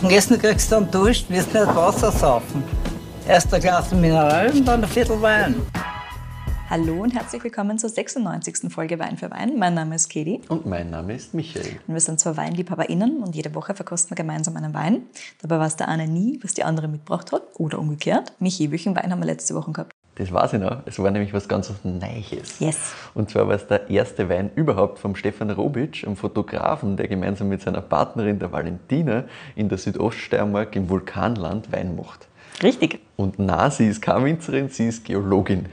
Und Essen kriegst du dann Dusch, wirst nicht Wasser saufen. Erst ein Glas Mineral und dann ein Viertel Wein. Hallo und herzlich willkommen zur 96. Folge Wein für Wein. Mein Name ist Kedi. Und mein Name ist Michael. Und wir sind zwei WeinliebhaberInnen und jede Woche verkosten wir gemeinsam einen Wein. Dabei weiß der eine nie, was die andere mitgebracht hat oder umgekehrt. Michi, welchen Wein haben wir letzte Woche gehabt? Das weiß ich noch. Es war nämlich was ganz Neues. Yes. Und zwar war es der erste Wein überhaupt vom Stefan Robic, einem Fotografen, der gemeinsam mit seiner Partnerin, der Valentina, in der Südoststeiermark im Vulkanland Wein macht. Richtig. Und na, sie ist keine Winzerin, sie ist Geologin.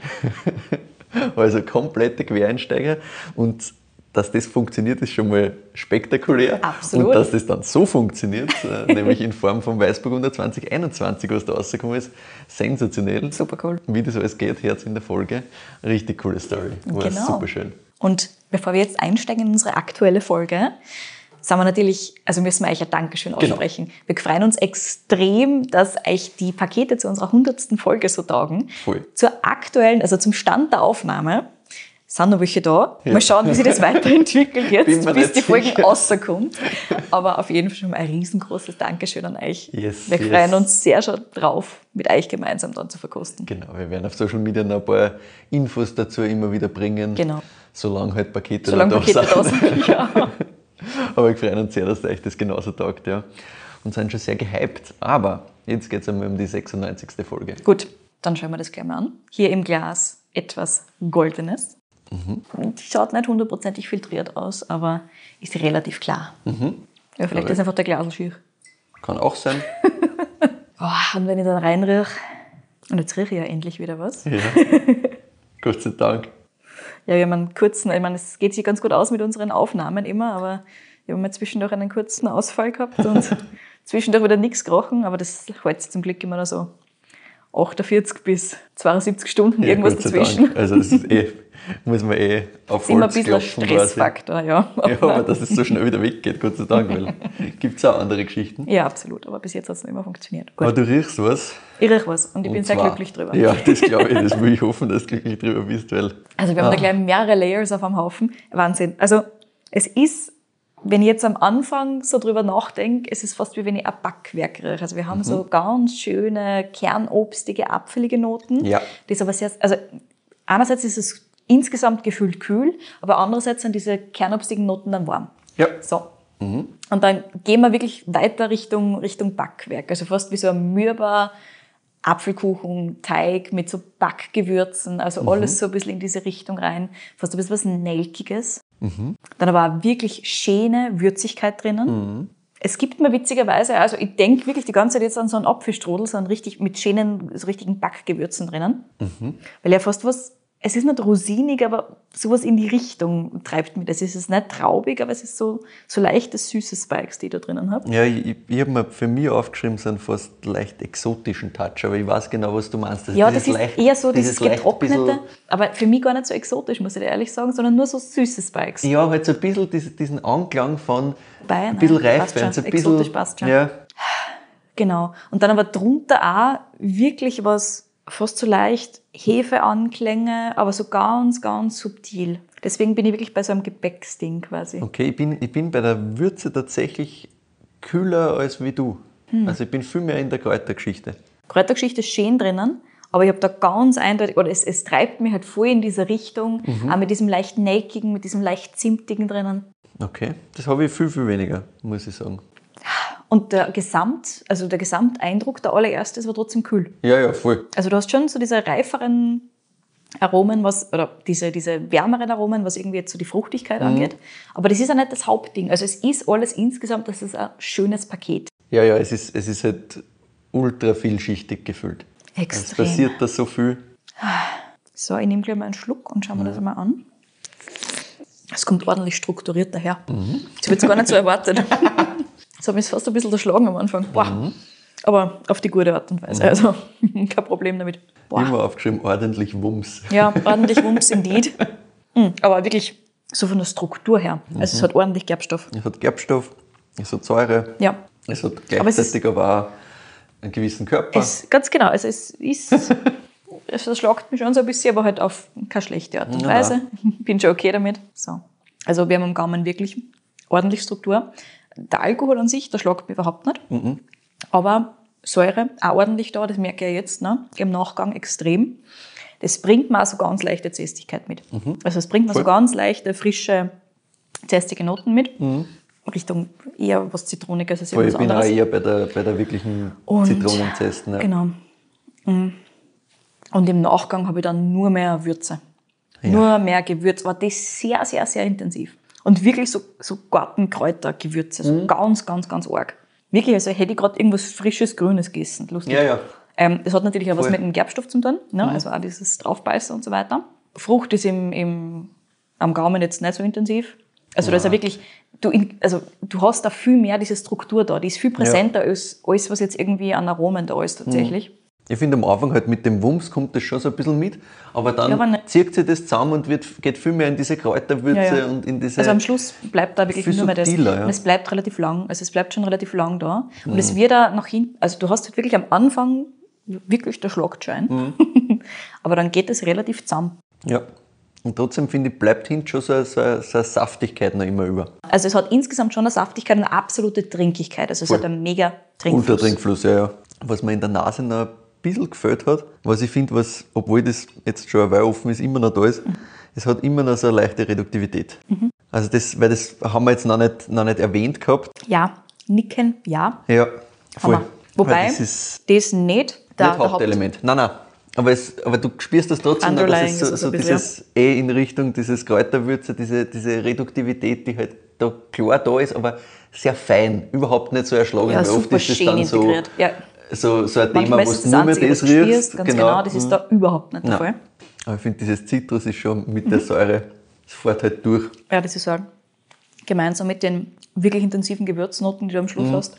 also komplette Quereinsteiger. Und dass das funktioniert, ist schon mal spektakulär. Absolut. Und dass das dann so funktioniert, äh, nämlich in Form von Weißburgunder 2021, was da rausgekommen ist, sensationell. Super cool. Wie das alles geht, Herz in der Folge. Richtig coole Story. War Genau. super schön. Und bevor wir jetzt einsteigen in unsere aktuelle Folge, sagen wir natürlich, also müssen wir euch ein Dankeschön Genau. aussprechen. Wir freuen uns extrem, dass euch die Pakete zu unserer 100. Folge so taugen. Voll. Zur aktuellen, also zum Stand der Aufnahme, sind noch welche da. Ja. Mal schauen, wie sich das weiterentwickelt jetzt, bis die Folge sicher. rauskommt. Aber auf jeden Fall schon mal ein riesengroßes Dankeschön an euch. Yes, wir yes. freuen uns sehr schon drauf, mit euch gemeinsam dann zu verkosten. Genau, wir werden auf Social Media noch ein paar Infos dazu immer wieder bringen. Genau. Solange halt Pakete Solange da Pakete da sind. sind. Ja. Aber wir freuen uns sehr, dass euch das genauso taugt, ja. Und sind schon sehr gehypt. Aber jetzt geht es einmal um die 96. Folge. Gut, dann schauen wir das gleich mal an. Hier im Glas etwas Goldenes. Mhm. Schaut nicht hundertprozentig filtriert aus, aber ist relativ klar. Ja, vielleicht ist einfach der Glasel schier. Kann auch sein. Oh, und wenn ich dann reinrieche, und jetzt rieche ich ja endlich wieder was. Ja. Gott sei Dank. Ja, wir haben einen kurzen, ich meine, es geht sich ganz gut aus mit unseren Aufnahmen immer, aber wir haben mal zwischendurch einen kurzen Ausfall gehabt und zwischendurch wieder nichts gerochen, aber das hält sich zum Glück immer noch so 48 bis 72 Stunden, Ja, irgendwas dazwischen. Dank. Also das ist eh, muss man eh auf ist immer ein Holz bisschen. Stressfaktor, ja. Ja, aber dass es so schnell wieder weggeht, Gott sei Dank, weil gibt es auch andere Geschichten. Ja, absolut. Aber bis jetzt hat es noch immer funktioniert. Aber Gut. du riechst was. Ich riech was und ich und bin sehr zwar- glücklich drüber. Ja, das glaube ich, das will ich hoffen, dass du glücklich drüber bist, weil Also wir haben da Ah. gleich mehrere Layers auf einem Haufen. Wahnsinn. Also es ist, wenn ich jetzt am Anfang so drüber nachdenke, es ist fast wie wenn ich ein Backwerk rieche. Also wir haben so Mhm. ganz schöne, kernobstige, apfelige Noten. Ja. Das aber sehr, also einerseits ist es insgesamt gefühlt kühl, aber andererseits sind diese kernobstigen Noten dann warm. ja, So. Und dann gehen wir wirklich weiter Richtung, Richtung Backwerk. Also fast wie so ein mürber Apfelkuchen, Teig mit so Backgewürzen. Also alles so ein bisschen in diese Richtung rein. Fast ein bisschen was Nelkiges. Dann aber auch wirklich schöne Würzigkeit drinnen. Es gibt mir witzigerweise, also ich denke wirklich die ganze Zeit jetzt an so einen Apfelstrudel, so einen richtig, mit schönen, so richtigen Backgewürzen drinnen. Weil ja fast was, es ist nicht rosinig, aber sowas in die Richtung treibt mich das. Es ist nicht traubig, aber es ist so, so leichte, süße Spikes, die ich da drinnen habe. Ja, ich, ich habe mir für mich aufgeschrieben, so einen fast leicht exotischen Touch, aber ich weiß genau, was du meinst. Also Ja, dieses das ist leicht- eher so dieses, leicht getrocknete, aber für mich gar nicht so exotisch, muss ich dir ehrlich sagen, sondern nur so süße Spikes. Ja, halt so ein bisschen diesen, diesen Anklang von Wobei, ein bisschen reif werden, so ein Exotisch bisschen. passt schon. Ja, Genau. Und dann aber drunter auch wirklich was fast so leicht Hefeanklänge, aber so ganz, ganz subtil. Deswegen bin ich wirklich bei so einem Gebäcksding quasi. okay, ich bin, ich bin bei der Würze tatsächlich kühler als wie du. Hm. Also ich bin viel mehr in der Kräutergeschichte. Kräutergeschichte ist schön drinnen, aber ich habe da ganz eindeutig, oder es, es treibt mich halt voll in diese Richtung, Mhm. auch mit diesem leicht nelkigen, mit diesem leicht zimtigen drinnen. Okay, das habe ich viel, viel weniger, muss ich sagen. Und der Gesamt, also der Gesamteindruck, der allererste, aber trotzdem kühl. Ja, ja, voll. Also du hast schon so diese reiferen Aromen, was, oder diese, diese wärmeren Aromen, was irgendwie jetzt so die Fruchtigkeit Mhm. angeht. Aber das ist ja nicht das Hauptding. Also es ist alles insgesamt, das ist ein schönes Paket. Ja, ja, es ist, es ist halt ultra vielschichtig gefüllt. Es Extrem. passiert da so viel. So, ich nehme gleich mal einen Schluck und schauen wir das mal an. Es kommt ordentlich strukturiert daher. Mhm. Ich habe jetzt gar nicht so erwartet. Das hat mich fast ein bisschen erschlagen am Anfang. Boah. Mhm. Aber auf die gute Art und Weise. Also kein Problem damit. Boah. Immer aufgeschrieben, ordentlich Wumms. Ja, ordentlich Wumms indeed. Mm, Aber wirklich so von der Struktur her. Also es hat ordentlich Gerbstoff. Es hat Gerbstoff, es hat Säure, Ja. es hat Aber es gleichzeitig aber, auch einen gewissen Körper. Es, ganz genau. Also es ist. Es verschlagt mich schon so ein bisschen, aber halt auf keine schlechte Art und Ja. Weise. Bin schon okay damit. So. Also wir haben am Gaumen wirklich ordentlich Struktur. Der Alkohol an sich, der schlagt mich überhaupt nicht. Aber Säure, auch ordentlich da, das merke ich ja jetzt ne? im Nachgang extrem. Das bringt mir also ganz leichte Zästigkeit mit. Also es bringt mir so ganz leichte, frische, zästige Noten mit. Richtung eher was Zitroniges als Voll, ich bin auch anderes. eher bei der, bei der wirklichen Und- Zitronenzesten. Ja. Genau. Mm. Und im Nachgang habe ich dann nur mehr Würze. Nur mehr Gewürz. Aber das sehr, sehr, sehr intensiv. Und wirklich so, so Gartenkräutergewürze. So Mhm. ganz, ganz, ganz arg. Wirklich, also hätte ich gerade irgendwas Frisches, Grünes gegessen. Lustig. Ja, ja. Ähm, das hat natürlich auch was Voll. Mhm. mit dem Gerbstoff zu tun. Ne? Also auch dieses Draufbeißen und so weiter. Frucht ist im, im, am Gaumen jetzt nicht so intensiv. Also da ist ja wirklich, du, in, also du hast da viel mehr diese Struktur da. Die ist viel präsenter als alles, was jetzt irgendwie an Aromen da ist tatsächlich. Ich finde am Anfang halt mit dem Wumms kommt das schon so ein bisschen mit, aber dann Ja, aber nicht- zieht sich das zusammen und wird, geht viel mehr in diese Kräuterwürze Ja, ja. und in diese. Also am Schluss bleibt da wirklich nur mehr das. ja. Und es bleibt relativ lang. Also es bleibt schon relativ lang da. Und Mhm. es wird da nach hinten, also du hast halt wirklich am Anfang wirklich der Schlagschein. Mhm. Aber dann geht es relativ zusammen. Ja. Und trotzdem finde ich, bleibt hinten schon so, eine- so, eine- so eine Saftigkeit noch immer über. Also es hat insgesamt schon eine Saftigkeit und eine absolute Trinkigkeit. Also es Voll. hat einen mega Trinkfluss. Ultratrinkfluss, ja, ja. Was mir in der Nase noch bisschen gefällt hat, was ich finde, was, obwohl das jetzt schon eine Weile offen ist, immer noch da ist, es hat immer noch so eine leichte Reduktivität. Mhm. Also das, weil das haben wir jetzt noch nicht, noch nicht erwähnt gehabt. Ja, Nicken, ja. Ja, voll. Hammer. Wobei, das ist das nicht der, nicht der Haupt- Hauptelement. Nein, nein. Aber, es, aber du spürst das trotzdem noch, dass es so, so bisschen, dieses eh in Richtung dieses Kräuterwürze, diese, diese Reduktivität, die halt da klar da ist, aber sehr fein, überhaupt nicht so erschlagend. Ja, weil oft super ist das schön dann so, integriert. Ja. So, so ein Thema, wo du nur mehr das riechst. ganz genau. das ist da überhaupt nicht der Fall. Aber ich finde, dieses Zitrus ist schon mit der Säure, das fährt halt durch. Ja, das ist so. Gemeinsam mit den wirklich intensiven Gewürznoten, die du am Mhm. Schluss hast,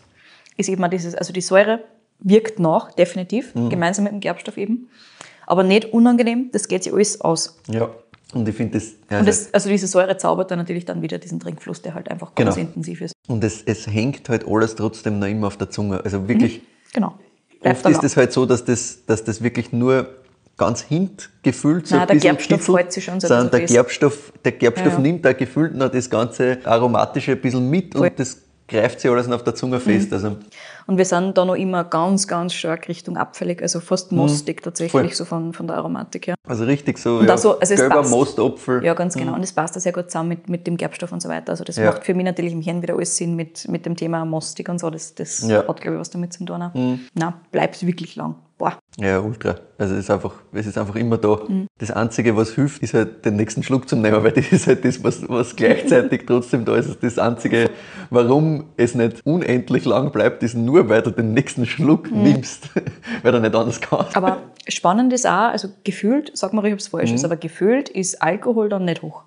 ist eben auch dieses, also die Säure wirkt nach, definitiv, Mhm. gemeinsam mit dem Gerbstoff eben. Aber nicht unangenehm, das geht sich alles aus. Ja. Und ich finde das, also, Und das, also diese Säure zaubert dann natürlich dann wieder diesen Trinkfluss, der halt einfach ganz Genau. intensiv ist. und es, es hängt halt alles trotzdem noch immer auf der Zunge. Also wirklich, Genau. Bleibt Oft da ist es halt so, dass das, dass das wirklich nur ganz hint gefüllt so Nein, ein der bisschen Gerbstoff kitzelt, hält sich schon so sondern der. Gerbstoff, der Gerbstoff Ja, ja. nimmt da gefüllt noch das ganze Aromatische ein bisschen mit Voll. Und das greift sich alles auf der Zunge fest. Also, Und wir sind da noch immer ganz, ganz stark Richtung abfällig, also fast mostig tatsächlich, Mhm. Voll. so von, von der Aromatik her. also richtig so, Und ja, so, also es gelber passt. Mostapfel. Ja, ganz genau. Und das passt da sehr gut zusammen mit, mit dem Gerbstoff und so weiter. Also das Ja. macht für mich natürlich im Hirn wieder alles Sinn mit, mit dem Thema Mostig und so. Das, das Ja. hat, glaube ich, was damit zu tun. Mhm. Nein, bleibt wirklich lang. Boah. Ja, ultra. Also es ist einfach, es ist einfach immer da. Mhm. Das Einzige, was hilft, ist halt den nächsten Schluck zu nehmen, weil das ist halt das, was, was gleichzeitig trotzdem da ist. Das Einzige, warum es nicht unendlich lang bleibt, ist nur, weil du den nächsten Schluck nimmst, weil du nicht anders kannst. Mhm. Aber spannend ist auch, also gefühlt, sag mal, ich hab's falsch, Mhm. ist, aber gefühlt ist Alkohol dann nicht hoch.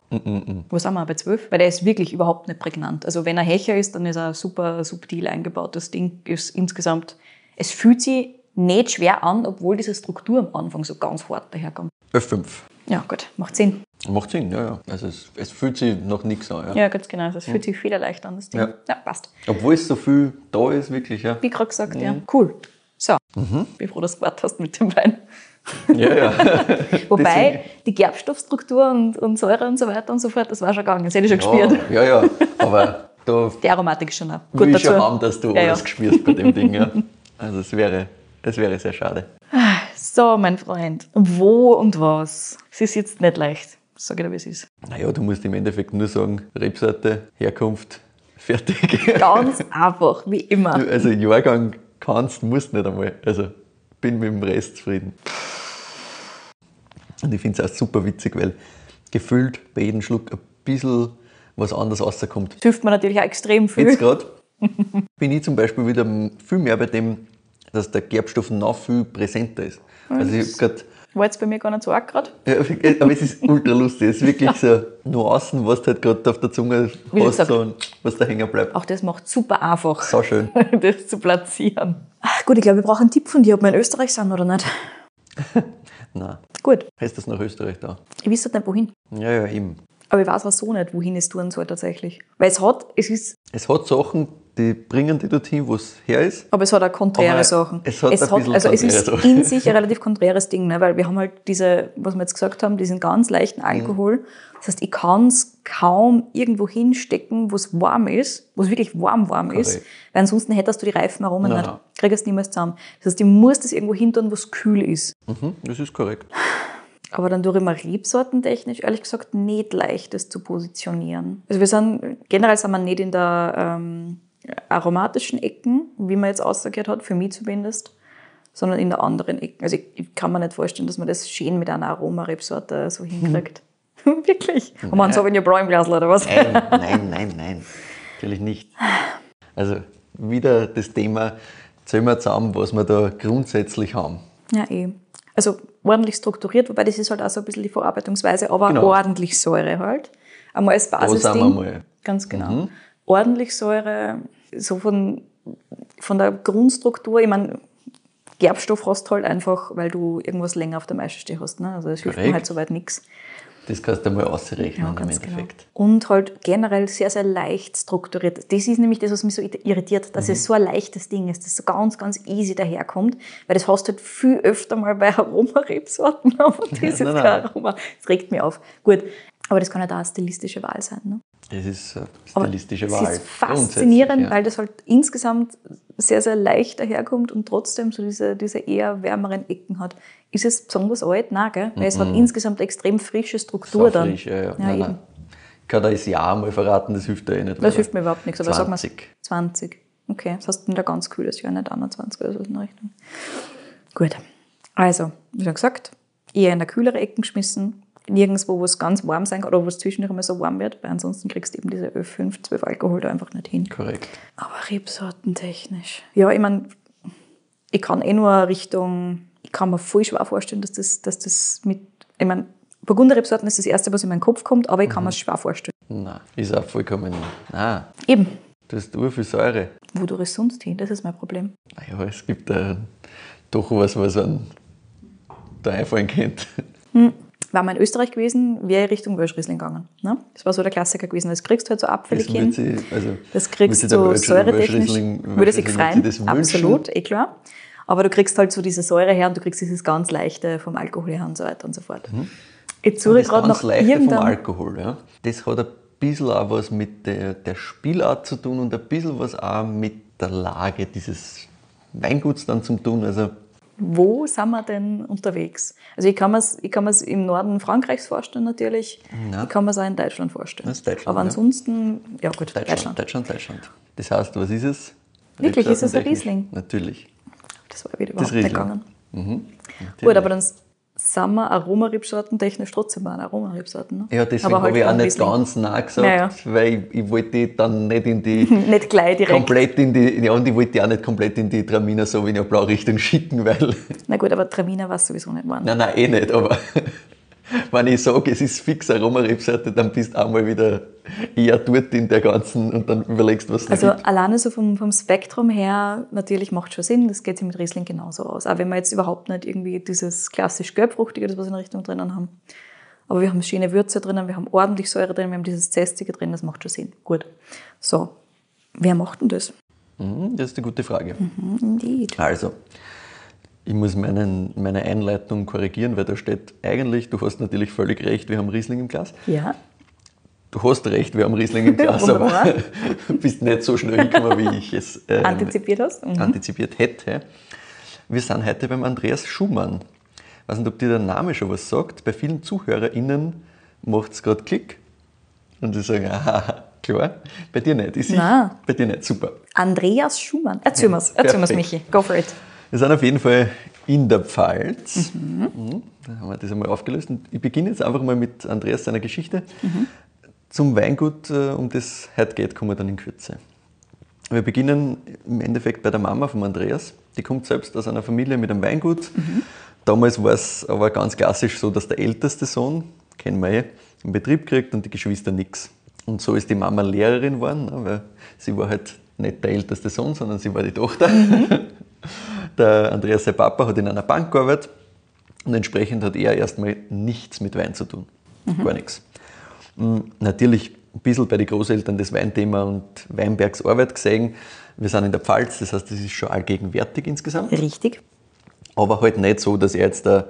Wo sind wir? Bei 12? Weil der ist wirklich überhaupt nicht prägnant. Also wenn er Hecher ist, dann ist er super subtil eingebaut. Das Ding ist insgesamt, es fühlt sich nicht schwer an, obwohl diese Struktur am Anfang so ganz hart daherkommt. F5. Ja, gut, macht Sinn. Macht Sinn, ja, ja. Also es, es fühlt sich noch nichts an, ja. Ja, ganz genau. Also es fühlt sich federleicht an, das Ding. Ja. Ja, passt. Obwohl es so viel da ist, wirklich, ja. Wie gerade gesagt, ja. Cool. So, bin froh, dass du gewartet hast mit dem Wein. Ja, ja. Wobei die Gerbstoffstruktur und, und Säure und so weiter und so fort, das war schon gegangen. Das hätte ich schon ja, gespürt. ja, ja. Aber da Die Aromatik ist schon auch will gut ich dazu. schon haben, dass du Ja, ja. alles spürst bei dem Ding, ja. Also es wäre, es wäre sehr schade. So, mein Freund, wo und was? Es ist jetzt nicht leicht. Sag ich dir, wie es ist. Naja, du musst im Endeffekt nur sagen, Rebsorte, Herkunft, fertig. Ganz einfach, wie immer. Also Jahrgang kannst, musst nicht einmal. Also bin mit dem Rest zufrieden. Und ich finde es auch super witzig, weil gefühlt bei jedem Schluck ein bisschen was anderes rauskommt. Das hilft mir natürlich auch extrem viel. Jetzt gerade bin ich zum Beispiel wieder viel mehr bei dem, dass der Gerbstoff noch viel präsenter ist. Also ich habe gerade War jetzt bei mir gar nicht so arg gerade. ja, aber es ist ultra lustig. Es ist wirklich so Nuancen, was du halt gerade auf der Zunge Wie hast, gesagt. und was da hängen bleibt. Auch das macht super einfach, So schön. das zu platzieren. Ach, gut, ich glaube, wir brauchen einen Tipp von dir, ob wir in Österreich sind oder nicht. Nein, Gut, heißt das nach Österreich da? ich wüsste nicht, wohin. Ja, ja, eben. Aber ich weiß auch so nicht, wohin es tun soll tatsächlich. Weil es hat, es ist, Es hat Sachen, die bringen die dorthin, wo es her ist. Aber es hat auch konträre Aber Sachen. es hat ein bisschen also es ist Sachen. in sich ein relativ konträres Ding, ne? weil wir haben halt diese, was wir jetzt gesagt haben, diesen ganz leichten Alkohol. Das heißt, ich kann es kaum irgendwo hinstecken, wo es warm ist, wo es wirklich warm warm ist, Korrekt. weil ansonsten hättest du die Reifen herum nicht. nein. Kriegst du niemals zusammen. Das heißt, ich muss das irgendwo hin tun, wo es kühl ist. Mhm, das ist korrekt. Aber dann durch immer rebsortentechnisch, ehrlich gesagt, nicht leicht, das zu positionieren. Also wir sind, generell sind wir nicht in der ähm, aromatischen Ecken, wie man jetzt ausgehört hat, für mich zumindest, sondern in der anderen Ecken. Also ich, ich kann mir nicht vorstellen, dass man das schön mit einer Aromarebsorte so hinkriegt. Wirklich? Und man Sauvignon Blanc im Glas oder was? Nein, nein, nein, nein. Natürlich nicht. Also wieder das Thema, zählen wir zusammen, was wir da grundsätzlich haben. Ja, eh. Also ordentlich strukturiert, wobei das ist halt auch so ein bisschen die Verarbeitungsweise, aber Genau. ordentlich Säure halt. Einmal als sind wir Basisding. mal. Ganz genau. Ordentlich Säure, so von, von der Grundstruktur, ich meine, Gerbstoff hast du halt einfach, weil du irgendwas länger auf der Maische stehen hast. Ne? Also das hilft mir halt soweit nichts. Das kannst du mal ausrechnen Ja, im genau. Endeffekt. Und halt generell sehr, sehr leicht strukturiert. Das ist nämlich das, was mich so irritiert, dass Mhm. es so ein leichtes Ding ist, das so ganz, ganz easy daherkommt. Weil das hast du halt viel öfter mal bei Aromarebsorten, aber das ist nein, kein nein. Aroma. Das regt mich auf. Gut, aber das kann halt auch eine stilistische Wahl sein. Ne? Das ist eine Aber stilistische es Wahl. ist faszinierend, ja. weil das halt insgesamt sehr, sehr leicht daherkommt und trotzdem so diese, diese eher wärmeren Ecken hat. Ist es besonders alt? Nein, gell? Weil es hat insgesamt extrem frische Struktur Mhm. So dann. frisch, ja, ja. Ja, nein, nein. Ich kann da das Jahr mal verraten, das hilft da eh nicht. Das hilft mir überhaupt nichts. Aber sag mal 20. 20. Okay, das heißt wieder ganz kühles Jahr, nicht 21 oder so in der Richtung. Gut. Also, wie schon gesagt, eher in der kühlere Ecken geschmissen. Nirgendwo, wo es ganz warm sein kann oder wo es zwischendurch immer so warm wird, weil ansonsten kriegst du eben diese Ö5, 12 Alkohol da einfach nicht hin. Korrekt. Aber rebsortentechnisch. Ja, ich meine, ich kann eh nur Richtung, ich kann mir voll schwer vorstellen, dass das, dass das mit, ich meine, Burgunderrebsorten ist das Erste, was in meinen Kopf kommt, aber ich kann mir es schwer vorstellen. Nein, ist auch vollkommen. Nein, Eben, du hast viel Säure. wodurch es sonst hin, das ist mein Problem. Naja, es gibt da doch was, was an da einfallen könnte. War man in Österreich gewesen, wäre ich Richtung Wölschriesling gegangen. Ne? Das war so der Klassiker gewesen. Das kriegst du halt so abfällig Das hin. wird sie- also, Das kriegst du Wölsch- säuretechnisch. Würde sich freuen, absolut, eh klar. Aber du kriegst halt so diese Säure her und du kriegst dieses ganz leichte vom Alkohol her und so weiter und so fort. Jetzt suche ich gerade noch leichte vom irgendein... Alkohol. Ja. Das hat ein bisschen auch was mit der, der Spielart zu tun und ein bisschen was auch mit der Lage dieses Weinguts dann zu tun. Also Wo sind wir denn unterwegs? Also ich kann mir es ich kann mir's im Norden Frankreichs vorstellen natürlich. Ja. Ich kann mir es auch in Deutschland vorstellen. Das ist Deutschland, Aber ja. ansonsten, ja gut, Deutschland, Deutschland. Deutschland, Deutschland. Das heißt, was ist es? Wirklich, ist es ein? Riesling? Natürlich. Das war wieder überhaupt nicht gegangen. Mhm. Gut, aber dann sind wir Aromaribsorten technisch trotzdem mal Aromaribsorten. Ne? Ja, deswegen halt habe ich auch nicht ganz nah gesagt, Ja, ja. weil ich, ich wollte die dann nicht in die Nicht gleich direkt. komplett in die, ja, und ich wollte die auch nicht komplett in die Traminer Sauvignon Blau Richtung schicken, weil, Na gut, aber Traminer war es sowieso nicht waren. nein, nein, eh nicht, aber wenn ich sage, es ist fix Aromarebsorte, dann bist du auch mal wieder eher dort in der ganzen und dann überlegst, was es Also gibt. alleine so vom, vom Spektrum her, natürlich macht schon Sinn, das geht sich mit Riesling genauso aus. Auch wenn wir jetzt überhaupt nicht irgendwie dieses klassisch gelbfruchtige, das was wir in der Richtung drinnen haben. Aber wir haben schöne Würze drinnen, wir haben ordentlich Säure drin, wir haben dieses Zestige drin, das macht schon Sinn. Gut. So, wer macht denn das? Mhm, das ist eine gute Frage. Indeed. Also, ich muss meinen, meine Einleitung korrigieren, weil da steht eigentlich, du hast natürlich völlig recht, wir haben Riesling im Glas. Ja. Du hast recht, wir haben Riesling im Glas, aber bist nicht so schnell hingekommen, wie ich es ähm, Antizipiert hast? Mhm. antizipiert hätte. Wir sind heute beim Andreas Schumann. Ich weiß nicht, ob dir der Name schon was sagt. Bei vielen ZuhörerInnen macht es gerade Klick und sie sagen, aha, klar. Bei dir nicht. Ist ich? Bei dir nicht. Super. Andreas Schumann. Erzähl mir's, erzähl mir's. Michi. Go for it. Wir sind auf jeden Fall in der Pfalz. Mhm. Da haben wir das einmal aufgelöst. Und ich beginne jetzt einfach mal mit Andreas seiner Geschichte. Zum Weingut, äh, um das heute geht, kommen wir dann in Kürze. Wir beginnen im Endeffekt bei der Mama von Andreas. Die kommt selbst aus einer Familie mit einem Weingut. Damals war es aber ganz klassisch so, dass der älteste Sohn, kennen wir eh, einen Betrieb kriegt und die Geschwister nichts. Und so ist die Mama Lehrerin geworden, ne, weil sie war halt nicht der älteste Sohn, sondern sie war die Tochter. Der Andreas, sein Papa, hat in einer Bank gearbeitet und entsprechend hat er erstmal nichts mit Wein zu tun. Gar nichts. Mm, Natürlich ein bisschen bei den Großeltern das Weinthema und Weinbergs Arbeit gesehen. Wir sind in der Pfalz, das heißt, das ist schon allgegenwärtig insgesamt. Richtig. Aber halt nicht so, dass er jetzt da,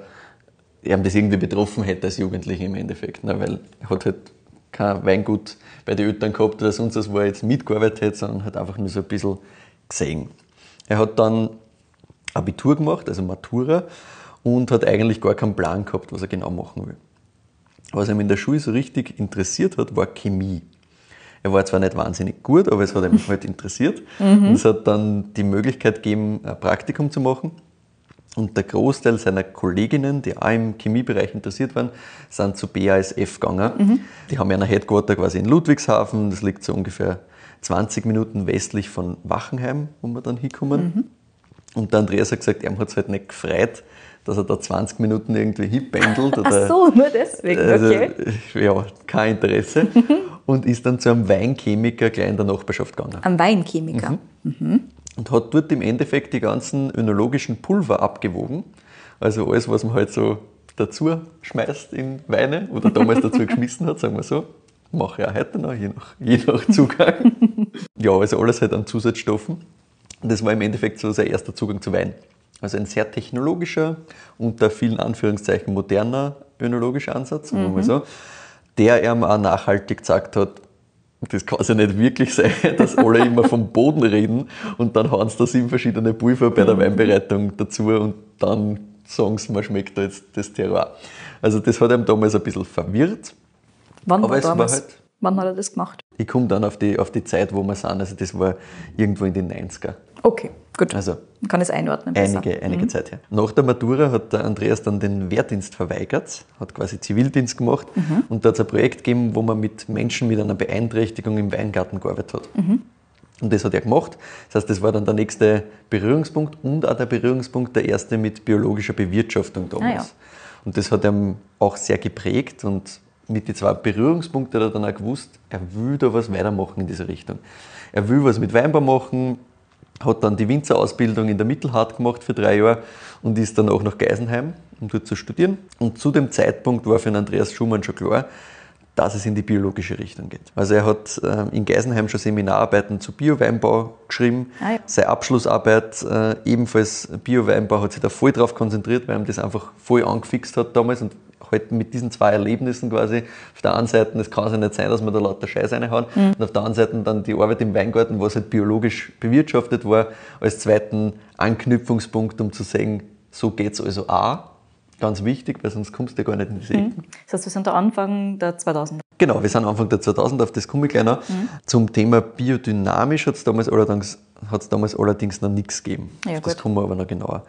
er das irgendwie betroffen hätte als Jugendlicher im Endeffekt. Ne? Weil er hat halt kein Weingut bei den Eltern gehabt oder sonst was, wo er jetzt mitgearbeitet hat, sondern hat einfach nur so ein bisschen gesehen. Er hat dann Abitur gemacht, also Matura, und hat eigentlich gar keinen Plan gehabt, was er genau machen will. Was ihm in der Schule so richtig interessiert hat, war Chemie. Er war zwar nicht wahnsinnig gut, aber es hat ihn halt interessiert. Mhm. Und es hat dann die Möglichkeit gegeben, ein Praktikum zu machen. Und der Großteil seiner Kolleginnen, die auch im Chemiebereich interessiert waren, sind zu BASF gegangen. Mhm. Die haben ja ein Headquarter quasi in Ludwigshafen. Das liegt so ungefähr 20 Minuten westlich von Wachenheim, wo wir dann hinkommen. Mhm. Und der Andreas hat gesagt, er hat es halt nicht gefreut, dass er da 20 Minuten irgendwie hinpendelt. Ach so, nur deswegen, also, okay. Ja, kein Interesse. und ist dann zu einem Weinchemiker gleich in der Nachbarschaft gegangen. Am Weinchemiker? Mhm. Mhm. Und hat dort im Endeffekt die ganzen önologischen Pulver abgewogen. Also alles, was man halt so dazu schmeißt in Weine oder damals dazu geschmissen hat, sagen wir so. Mache ich auch heute noch, je nach, je nach Zugang. ja, also alles halt an Zusatzstoffen. Und das war im Endeffekt so sein erster Zugang zu Wein. Also ein sehr technologischer, unter vielen Anführungszeichen moderner önologischer Ansatz, mal mhm. so, der ihm auch nachhaltig gesagt hat, das kann ja nicht wirklich sein, dass alle immer vom Boden reden und dann haben sie da sieben verschiedene Pulver bei der mhm. Weinbereitung dazu und dann sagen sie, man schmeckt da jetzt das Terroir. Also das hat ihm damals ein bisschen verwirrt. Wann, war damals, war halt, wann hat er das gemacht? Ich komme dann auf die, auf die Zeit, wo wir sind. Also das war irgendwo in den 90er. Okay, gut. Also Man kann es einordnen. Einige, einige mhm. Zeit her. Nach der Matura hat der Andreas dann den Wehrdienst verweigert, hat quasi Zivildienst gemacht mhm. und da hat es ein Projekt gegeben, wo man mit Menschen mit einer Beeinträchtigung im Weingarten gearbeitet hat. Mhm. Und das hat er gemacht. Das heißt, das war dann der nächste Berührungspunkt und auch der Berührungspunkt der erste mit biologischer Bewirtschaftung damals. Ah, ja. Und das hat ihm auch sehr geprägt und mit den zwei Berührungspunkten hat er dann auch gewusst, er will da was weitermachen in diese Richtung. Er will was mit Weinbau machen, hat dann die Winzerausbildung in der Mittelhart gemacht für drei Jahre und ist dann auch nach Geisenheim, um dort zu studieren. Und zu dem Zeitpunkt war für Andreas Schumann schon klar, dass es in die biologische Richtung geht. Also er hat äh, in Geisenheim schon Seminararbeiten zu Bio-Weinbau geschrieben. Ah, ja. Seine Abschlussarbeit äh, ebenfalls Bio-Weinbau hat sich da voll drauf konzentriert, weil ihm das einfach voll angefixt hat damals und halt mit diesen zwei Erlebnissen quasi, auf der einen Seite, es kann ja nicht sein, dass man da lauter Scheiß reinhauen, mhm. und auf der anderen Seite dann die Arbeit im Weingarten, was halt biologisch bewirtschaftet war, als zweiten Anknüpfungspunkt, um zu sagen, so geht es also auch. Ganz wichtig, weil sonst kommst du ja gar nicht in mhm. Ecken. Das heißt, wir sind da Anfang der 2000er. Genau, wir sind Anfang der 2000 auf das komme ich gleich noch. Mhm. Zum Thema biodynamisch hat es damals allerdings, damals allerdings noch nichts gegeben. Ja, das kommen wir aber noch genauer.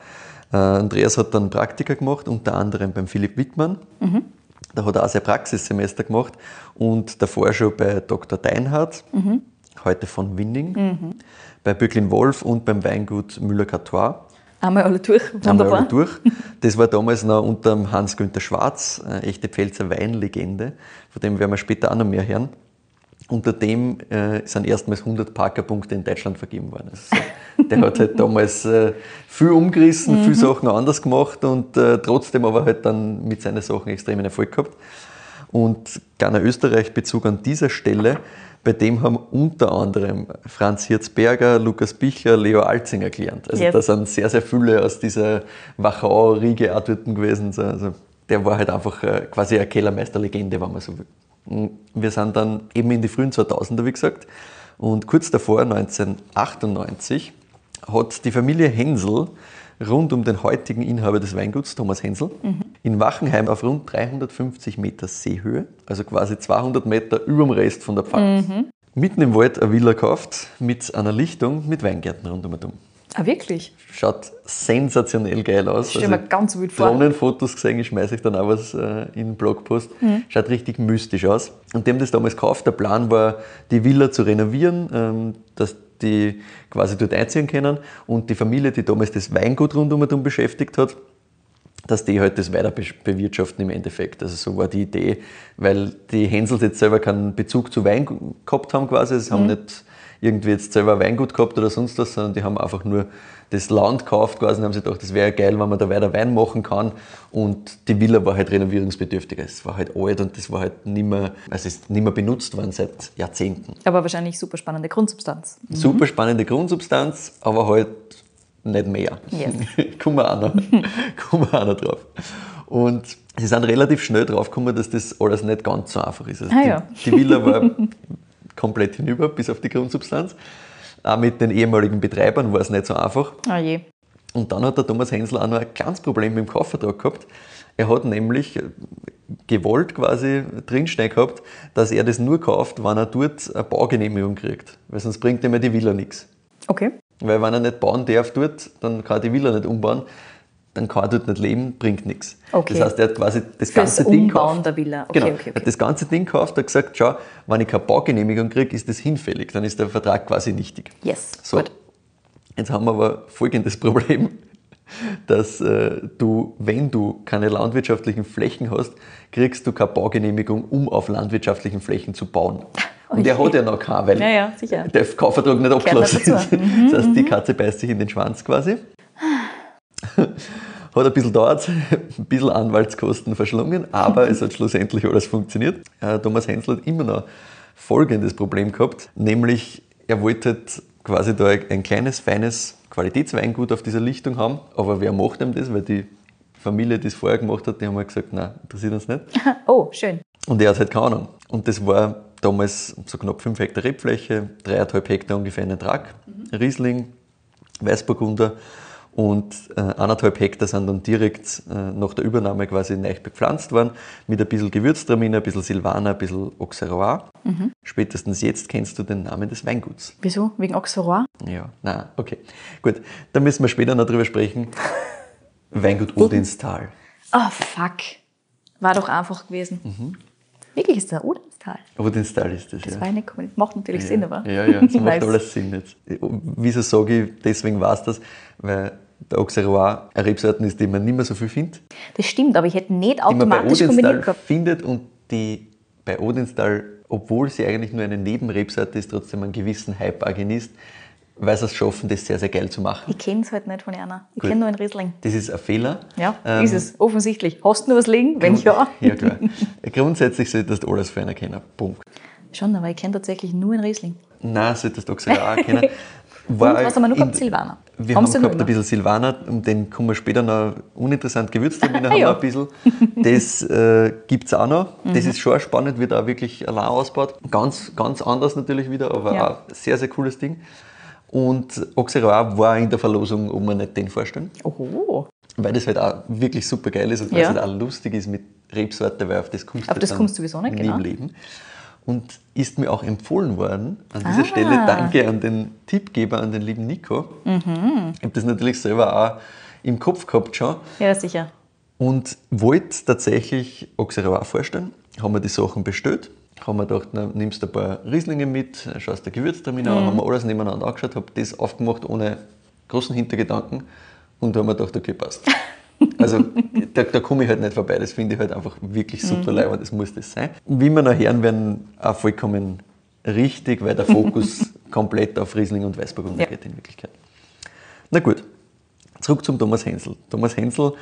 Äh, Andreas hat dann Praktika gemacht, unter anderem beim Philipp Wittmann. Mhm. Da hat er auch sein Praxissemester gemacht und davor schon bei Dr. Deinhardt, mhm. heute von Winning, mhm. bei Böcklin Wolf und beim Weingut Müller-Cartois. Einmal alle durch, wunderbar. Einmal alle durch. Das war damals noch unter Hans-Günther Schwarz, eine echte Pfälzer Weinlegende, von dem werden wir später auch noch mehr hören. Unter dem äh, sind erstmals 100 Parkerpunkte in Deutschland vergeben worden. Also so, der hat halt damals äh, viel umgerissen, mhm. viele Sachen anders gemacht und äh, trotzdem aber halt dann mit seinen Sachen extremen Erfolg gehabt. Und kleiner Österreich-Bezug an dieser Stelle, bei dem haben unter anderem Franz Hirzberger, Lukas Bichler, Leo Alzinger gelernt. Also yes. da sind sehr, sehr viele aus dieser Wachau-Riege gewesen. Also der war halt einfach äh, quasi eine Kellermeister-Legende, wenn man so will. Wir sind dann eben in die frühen 2000er, wie gesagt. Und kurz davor, 1998, hat die Familie Hensel rund um den heutigen Inhaber des Weinguts, Thomas Hensel, mhm. in Wachenheim auf rund 350 Meter Seehöhe, also quasi 200 Meter über dem Rest von der Pfalz, mhm. mitten im Wald eine Villa gekauft mit einer Lichtung mit Weingärten rundum. Ah, wirklich? Schaut sensationell geil aus. Ich stelle also, mir ganz wild vor. Drohnenfotos gesehen, ich schmeiße ich dann auch was äh, in den Blogpost. Mhm. Schaut richtig mystisch aus. Und die haben das damals gekauft. Der Plan war, die Villa zu renovieren, ähm, dass die quasi dort einziehen können. Und die Familie, die damals das Weingut rundum beschäftigt hat, dass die halt das weiter bewirtschaften im Endeffekt. Also so war die Idee, weil die Hänsels jetzt selber keinen Bezug zu Wein gehabt haben quasi. Sie mhm. haben nicht irgendwie jetzt selber Weingut gehabt oder sonst was, sondern die haben einfach nur das Land gekauft quasi und haben sich gedacht, das wäre geil, wenn man da weiter Wein machen kann. Und die Villa war halt renovierungsbedürftiger. Es war halt alt und das war halt nicht mehr, also es ist nicht mehr benutzt worden seit Jahrzehnten. Aber wahrscheinlich super spannende Grundsubstanz. Super spannende Grundsubstanz, aber halt nicht mehr. Yes. kommen wir auch noch, kommen wir auch noch drauf. Und sie sind relativ schnell drauf gekommen, dass das alles nicht ganz so einfach ist. Also Ah die, ja. die Villa war komplett hinüber, bis auf die Grundsubstanz. Auch mit den ehemaligen Betreibern war es nicht so einfach. Ah je. Und dann hat der Thomas Hensel auch noch ein kleines Problem mit dem Kaufvertrag gehabt. Er hat nämlich gewollt quasi drinstehen gehabt, dass er das nur kauft, wenn er dort eine Baugenehmigung kriegt. Weil sonst bringt ihm ja die Villa nichts. Okay. Weil wenn er nicht bauen darf dort, dann kann er die Villa nicht umbauen, dann kann er dort nicht leben, bringt nichts. Okay. Das heißt, er hat quasi das Fürs ganze Ding Umbauen gekauft. der Villa. Okay, genau. okay, Er okay. hat das ganze Ding gekauft, hat gesagt, schau, wenn ich keine Baugenehmigung kriege, ist das hinfällig. Dann ist der Vertrag quasi nichtig. Yes. So, Gut. jetzt haben wir aber folgendes Problem, dass äh, du, wenn du keine landwirtschaftlichen Flächen hast, kriegst du keine Baugenehmigung, um auf landwirtschaftlichen Flächen zu bauen. Und er hat ja noch keine, weil Ja, ja, der Kaufvertrag nicht abgeschlossen. Mhm, ist. Das heißt, die Katze beißt sich in den Schwanz quasi. Hat ein bisschen dauert, ein bisschen Anwaltskosten verschlungen, aber es hat schlussendlich alles funktioniert. Äh, Thomas Hensel hat immer noch folgendes Problem gehabt, nämlich er wollte quasi da ein kleines, feines Qualitätsweingut auf dieser Lichtung haben, aber wer macht ihm das? Weil die Familie, die es vorher gemacht hat, die haben halt gesagt, nein, interessiert uns nicht. Oh, schön. Und er hat halt keine Ahnung. Und das war damals so knapp 5 Hektar Rebfläche, 3,5 Hektar ungefähr in Ertrag, Riesling, Weißburgunder und äh, 1,5 Hektar sind dann direkt äh, nach der Übernahme quasi neu bepflanzt worden, mit ein bisschen Gewürztraminer, ein bisschen Silvaner, ein bisschen Auxerrois. Spätestens jetzt kennst du den Namen des Weinguts. Wieso? Wegen Auxerrois? Ja, na, okay. Gut, da müssen wir später noch drüber sprechen. Weingut Odinstal. Oh, fuck. War doch einfach gewesen. Mhm. Wirklich ist der Odenstal. Odinstal ist das, Das ja. war eine Kommune. Macht natürlich Ja, Sinn, aber. Ja, ja, das macht alles Sinn jetzt. Wieso sage ich, deswegen war es das? Weil der Auxerrois eine Rebsorten ist, die man nicht mehr so viel findet, Das stimmt, aber ich hätte nicht die man bei automatisch kombiniert gehabt. findet und die bei Odinstal, obwohl sie eigentlich nur eine Nebenrebsorte ist, trotzdem einen gewissen Hype auch genießt, weil sie es schaffen, das sehr, sehr geil zu machen. Ich kenne es halt nicht von einer. Ich kenne nur einen Riesling. Das ist ein Fehler. Ja, Ähm, ist es. Offensichtlich. Hast du nur was liegen? Wenn ja. Ja, klar. Grundsätzlich solltest du alles für einen kennen. Punkt. Schon, aber ich kenne tatsächlich nur einen Riesling. Nein, solltest du auch kennen. Und was haben wir noch gehabt? Silvaner. Wir Haben haben gehabt noch ein bisschen Silvaner, um den kommen wir später noch uninteressant Ah, haben wir ja. ein bisschen. Das äh, gibt es auch noch. Mhm. Das ist schon spannend, wird auch wirklich allein ausgebaut. Ganz, ganz anders natürlich wieder, aber Ja. auch ein sehr, sehr cooles Ding. Und Auxerrois war in der Verlosung, ob wir nicht den vorstellen, Oho. weil das halt auch wirklich super geil ist und weil Ja. es halt auch lustig ist mit Rebsorte, weil auf das kommst Auf du das kommst sowieso nicht, nie genau. im Leben. Und ist mir auch empfohlen worden. An dieser Ah. Stelle danke an den Tippgeber, an den lieben Nico. Mhm. Ich habe das natürlich selber auch im Kopf gehabt schon Ja, sicher. und wollte tatsächlich Auxerrois vorstellen. Haben wir die Sachen bestellt. Haben wir gedacht, na, nimmst ein paar Rieslinge mit, schaust der Gewürztraminer Mhm. an, haben wir alles nebeneinander angeschaut, habe das aufgemacht ohne großen Hintergedanken und haben wir gedacht, okay, passt. Also da, da komme ich halt nicht vorbei, das finde ich halt einfach wirklich super mhm. das muss das sein. Wie wir noch hören werden, auch vollkommen richtig, weil der Fokus komplett auf Riesling und Weißburgunder Ja. geht in Wirklichkeit. Na gut, zurück zum Thomas Hensel. Thomas Hensel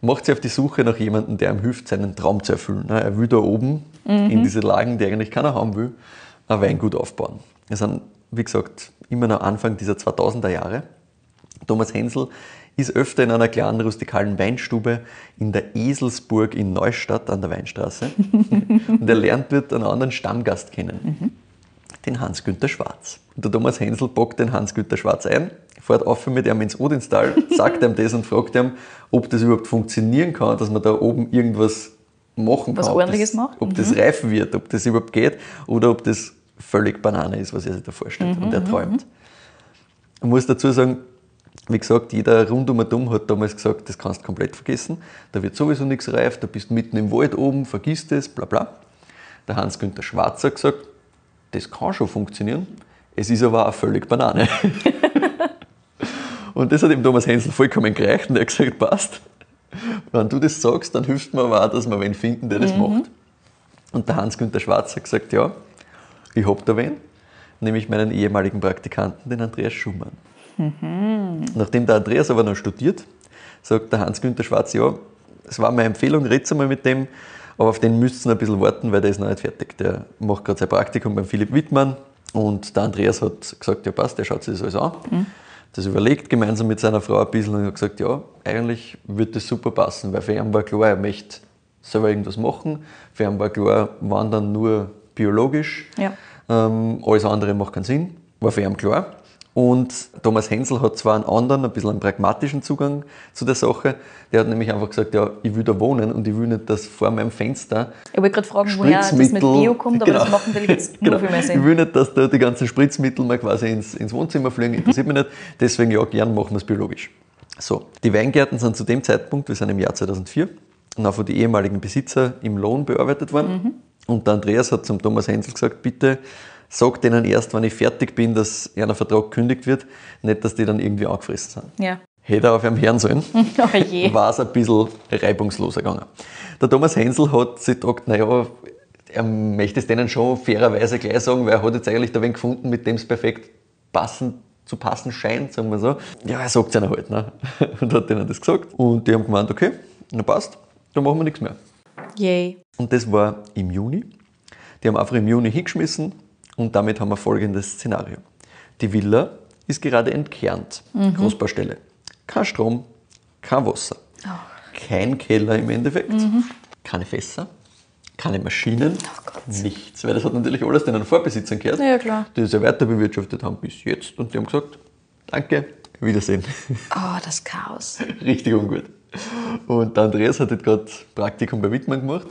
macht sich auf die Suche nach jemandem, der ihm hilft, seinen Traum zu erfüllen. Er will da oben, in diese Lagen, die eigentlich keiner haben will, ein Weingut aufbauen. Wir sind, wie gesagt, immer noch Anfang dieser 2000er Jahre. Thomas Hensel ist öfter in einer kleinen rustikalen Weinstube in der Eselsburg in Neustadt an der Weinstraße. und er lernt dort einen anderen Stammgast kennen, den Hans-Günther Schwarz. Und der Thomas Hensel packt den Hans-Günther Schwarz ein, fährt auf mit ihm ins Odinstal, sagt ihm das und fragt ihm, ob das überhaupt funktionieren kann, dass man da oben irgendwas machen Was kann. Ordentliches ob das, macht? Ob das reif wird, ob das überhaupt geht oder ob das völlig Banane ist, was er sich da vorstellt und er träumt. Ich muss dazu sagen, wie gesagt, jeder rund um und um hat damals gesagt, das kannst du komplett vergessen. Da wird sowieso nichts reif, da bist du mitten im Wald oben, vergiss das, bla bla. Der Hans-Günther Schwarz hat gesagt, das kann schon funktionieren, es ist aber auch völlig Banane. und das hat dem Thomas Hensel vollkommen gereicht und er hat gesagt, passt. Wenn du das sagst, dann hilft mir aber auch, dass wir wen finden, der das macht. Und der Hans-Günther Schwarz hat gesagt, ja, ich hab da wen. nämlich meinen ehemaligen Praktikanten, den Andreas Schumann. Nachdem der Andreas aber noch studiert, sagt der Hans-Günther Schwarz, ja, es war meine Empfehlung, red's einmal mit dem, aber auf den ihr noch ein bisschen warten, weil der ist noch nicht fertig. Der macht gerade sein Praktikum beim Philipp Wittmann und der Andreas hat gesagt, ja passt, der schaut sich das alles an. Das überlegt gemeinsam mit seiner Frau ein bisschen und hat gesagt, ja, eigentlich wird das super passen, weil für ihn war klar, er möchte selber irgendwas machen. Für ihn war klar, wandern nur biologisch. Ja. Ähm, alles andere macht keinen Sinn, war für ihn klar. Und Thomas Hensel hat zwar einen anderen, ein bisschen einen pragmatischen Zugang zu der Sache. Der hat nämlich einfach gesagt, ja, ich will da wohnen und ich will nicht, dass vor meinem Fenster Ich wollte gerade fragen, woher das mit Bio kommt, aber Genau. das macht natürlich jetzt nur Genau. viel mehr Ich Sinn. will nicht, dass da die ganzen Spritzmittel mal quasi ins, ins Wohnzimmer fliegen, interessiert mich nicht. Deswegen ja, gern machen wir es biologisch. So, die Weingärten sind zu dem Zeitpunkt, wir sind im Jahr 2004, noch von den ehemaligen Besitzer im Lohn bearbeitet worden. Und der Andreas hat zum Thomas Hensel gesagt, bitte sag denen erst, wenn ich fertig bin, dass einer Vertrag gekündigt wird, nicht, dass die dann irgendwie angefressen sind. Ja. Hätte er auf einem hören sollen Oh war es ein bisschen reibungsloser gegangen. Der Thomas Hensel hat sich gedacht, naja, er möchte es denen schon fairerweise gleich sagen, weil er hat jetzt eigentlich da wen gefunden, mit dem es perfekt passend zu passen scheint, sagen wir so. Ja, er sagt es ihnen halt. Ne? Und hat denen das gesagt. Und die haben gemeint, okay, na passt, dann machen wir nichts mehr. Yay. Und das war im Juni. Die haben einfach im Juni hingeschmissen und damit haben wir folgendes Szenario. Die Villa ist gerade entkernt, Großbaustelle. Kein Strom, kein Wasser, kein Keller im Endeffekt, keine Fässer, keine Maschinen, nichts. Weil das hat natürlich alles den Vorbesitzern gehört, Ja, klar. die das ja weiter bewirtschaftet haben bis jetzt. Und die haben gesagt, danke, Wiedersehen. Oh, das Chaos. Richtig ungut. Und der Andreas hat jetzt gerade Praktikum bei Wittmann gemacht.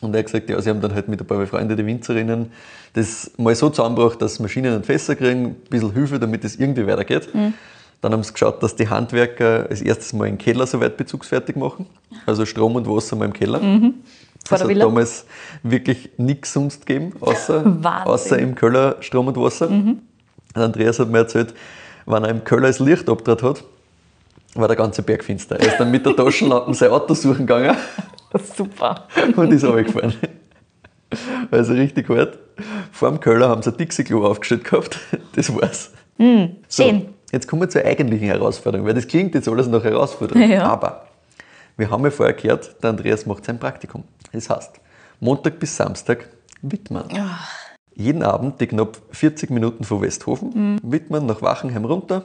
Und er hat gesagt, ja, sie haben dann halt mit ein paar befreundeten Winzerinnen das mal so zusammengebracht, dass Maschinen und Fässer kriegen, ein bisschen Hilfe, damit es irgendwie weitergeht. Dann haben sie geschaut, dass die Handwerker als erstes mal den Keller soweit bezugsfertig machen. Also Strom und Wasser mal im Keller. Vor Es der hat damals wirklich nichts sonst gegeben, außer, außer im Keller Strom und Wasser. Und Andreas hat mir erzählt, wenn er im Keller das Licht abgedreht hat, war der ganze Berg finster. Er ist dann mit der Taschenlampe sein Auto suchen gegangen Super. und ist runtergefahren. Also richtig hart. Vor dem Keller haben sie ein Dixie-Klo aufgestellt gehabt. Das war's. So, schön. jetzt kommen wir zur eigentlichen Herausforderung, weil das klingt jetzt alles nach Herausforderung. Ja. Aber wir haben ja vorher gehört, der Andreas macht sein Praktikum. Das heißt, Montag bis Samstag Wittmann. Jeden Abend die knapp 40 Minuten von Westhofen, Wittmann nach Wachenheim runter,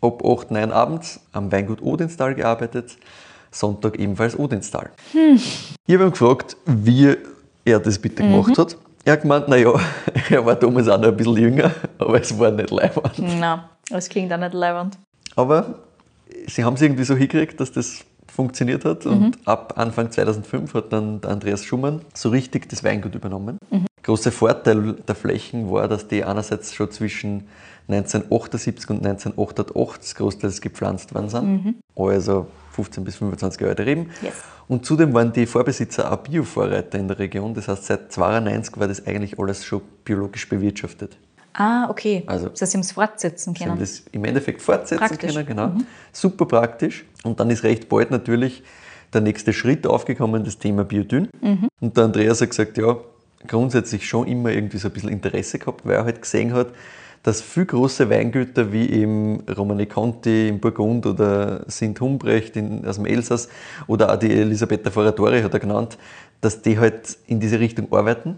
ab 8, 9 abends am Weingut Odinstal gearbeitet, Sonntag ebenfalls Odinstal. Ich habe ihn gefragt, wie er das bitte gemacht hat. Er hat gemeint, naja, er war damals auch noch ein bisschen jünger, aber es war nicht leibend. Na, das klingt auch nicht leibend. Aber sie haben es irgendwie so hingekriegt, dass das funktioniert hat. Und ab Anfang 2005 hat dann Andreas Schumann so richtig das Weingut übernommen. Großer Vorteil der Flächen war, dass die einerseits schon zwischen 1978 und 1988 großteils gepflanzt worden sind. Also 15 bis 25 Jahre alte Reben. Yes. Und zudem waren die Vorbesitzer auch Biovorreiter in der Region. Das heißt, seit 92 war das eigentlich alles schon biologisch bewirtschaftet. Ah, okay. Also- das heißt, sie haben es fortsetzen Sie haben können. das im Endeffekt fortsetzen Praktisch. können. Genau. Super praktisch. Und dann ist recht bald natürlich der nächste Schritt aufgekommen, das Thema Biodyn. Und der Andreas hat gesagt, ja, grundsätzlich schon immer irgendwie so ein bisschen Interesse gehabt, weil er halt gesehen hat, dass viel große Weingüter wie eben Romani Conti im Burgund oder Sint Humbrecht in, aus dem Elsass oder auch die Elisabetta Foratori hat er genannt, dass die halt in diese Richtung arbeiten.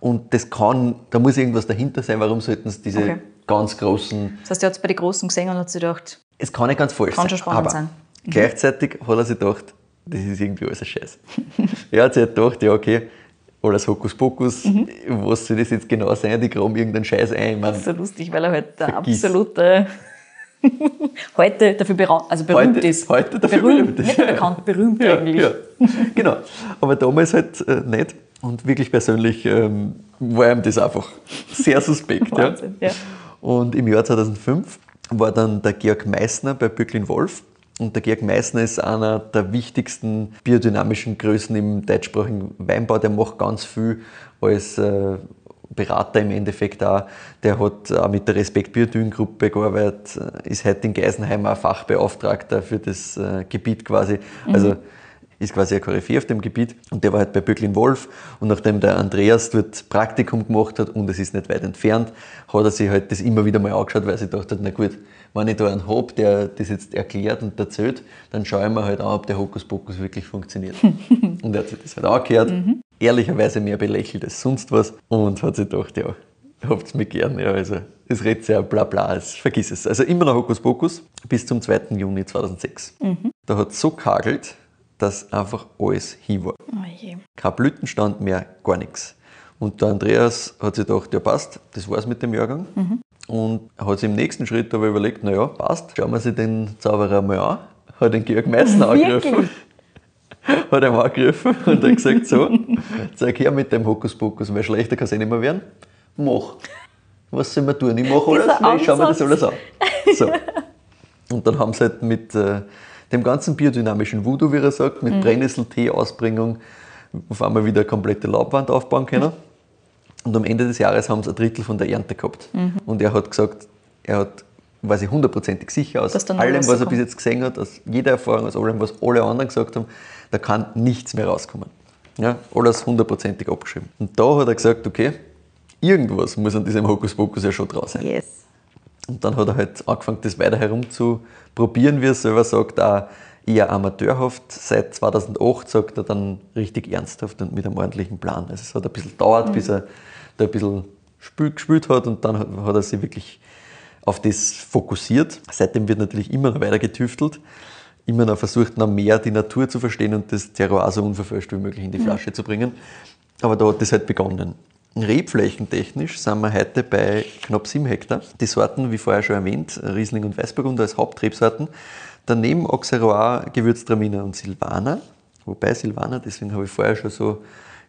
Und das kann, da muss irgendwas dahinter sein, warum sollten es diese Okay. ganz großen Das heißt, er hat es bei den Großen gesehen und hat sich gedacht, es kann nicht ganz falsch Kann sein. schon spannend aber sein. Mhm. gleichzeitig hat er sich gedacht, das ist irgendwie alles ein Scheiß. er hat sich gedacht, ja, okay, alles Hokuspokus, Mhm. was soll das jetzt genau sein? Die graben irgendeinen Scheiß ein. Ich mein, so lustig, weil er halt der Vergiss. absolute heute dafür beraumt, also berühmt Heute- ist. heute dafür berühmt, berühmt ist. nicht bekannt, berühmt ja, eigentlich. ja, genau. Aber damals halt äh, nicht. Und wirklich persönlich ähm, war ihm das einfach sehr suspekt. Wahnsinn, ja. Und im Jahr 2005 war dann der Georg Meissner bei Böcklin Wolf. Und der Georg Meissner ist einer der wichtigsten biodynamischen Größen im deutschsprachigen Weinbau. Der macht ganz viel als äh, Berater im Endeffekt auch. Der hat auch mit der Respekt Biodyn Gruppe gearbeitet, ist heute in Geisenheim auch Fachbeauftragter für das äh, Gebiet quasi. Also ist quasi ein Koryphäe auf dem Gebiet und der war halt bei Böcklin Wolf und nachdem der Andreas dort Praktikum gemacht hat und es ist nicht weit entfernt, hat er sich halt das immer wieder mal angeschaut, weil er sich gedacht hat, na gut, wenn ich da einen habe, der das jetzt erklärt und erzählt, dann schaue ich mir halt an, ob der Hokuspokus wirklich funktioniert. und er hat sich das halt angehört, mhm. ehrlicherweise mehr belächelt als sonst was und hat sich gedacht, ja, habt es mich gern, ja, also das redet sehr bla bla, vergiss es. Also immer noch Hokuspokus bis zum 2. Juni 2006. Mhm. Da hat es so kagelt, dass einfach alles hin war. Oh Kein Blütenstand mehr, gar nichts. Und der Andreas hat sich gedacht, ja passt, das war's mit dem Jahrgang. Mhm. Und hat sich im nächsten Schritt aber überlegt, naja, passt, schauen wir sich den Zauberer mal an. Hat den Georg Meißner angegriffen. hat ihn angegriffen und hat gesagt, so, zeig her mit dem Hokuspokus, weil schlechter kann es eh nicht mehr werden. Mach. Was soll man tun? Ich mache alles, nein, ich schaue mir das alles an. So. Und dann haben sie halt mit äh, dem ganzen biodynamischen Voodoo, wie er sagt, mit mhm. Brennnesseltee-Ausbringung auf einmal wieder eine komplette Laubwand aufbauen können. Und am Ende des Jahres haben sie ein Drittel von der Ernte gehabt. Mhm. Und er hat gesagt, er hat, war sich hundertprozentig sicher aus allem, was er bis jetzt gesehen hat, aus jeder Erfahrung, aus allem, was alle anderen gesagt haben, da kann nichts mehr rauskommen. Ja, alles hundertprozentig abgeschrieben. Und da hat er gesagt, okay, irgendwas muss an diesem Hokuspokus ja schon draus sein. Yes. Und dann hat er halt angefangen, das weiter herum zu probieren, wie er selber sagt, auch eher amateurhaft. Seit 2008 sagt er dann richtig ernsthaft und mit einem ordentlichen Plan. Also es hat ein bisschen gedauert, mhm. bis er da ein bisschen gespielt hat und dann hat er sich wirklich auf das fokussiert. Seitdem wird natürlich immer noch weiter getüftelt, immer noch versucht, noch mehr die Natur zu verstehen und das Terroir so unverfälscht wie möglich in die mhm. Flasche zu bringen. Aber da hat das halt begonnen. Rebflächentechnisch sind wir heute bei knapp 7 Hektar. Die Sorten, wie vorher schon erwähnt, Riesling und Weißburgunder als Hauptrebsorten. Daneben Auxerrois, Gewürztraminer und Silvaner. Wobei Silvaner, deswegen habe ich vorher schon so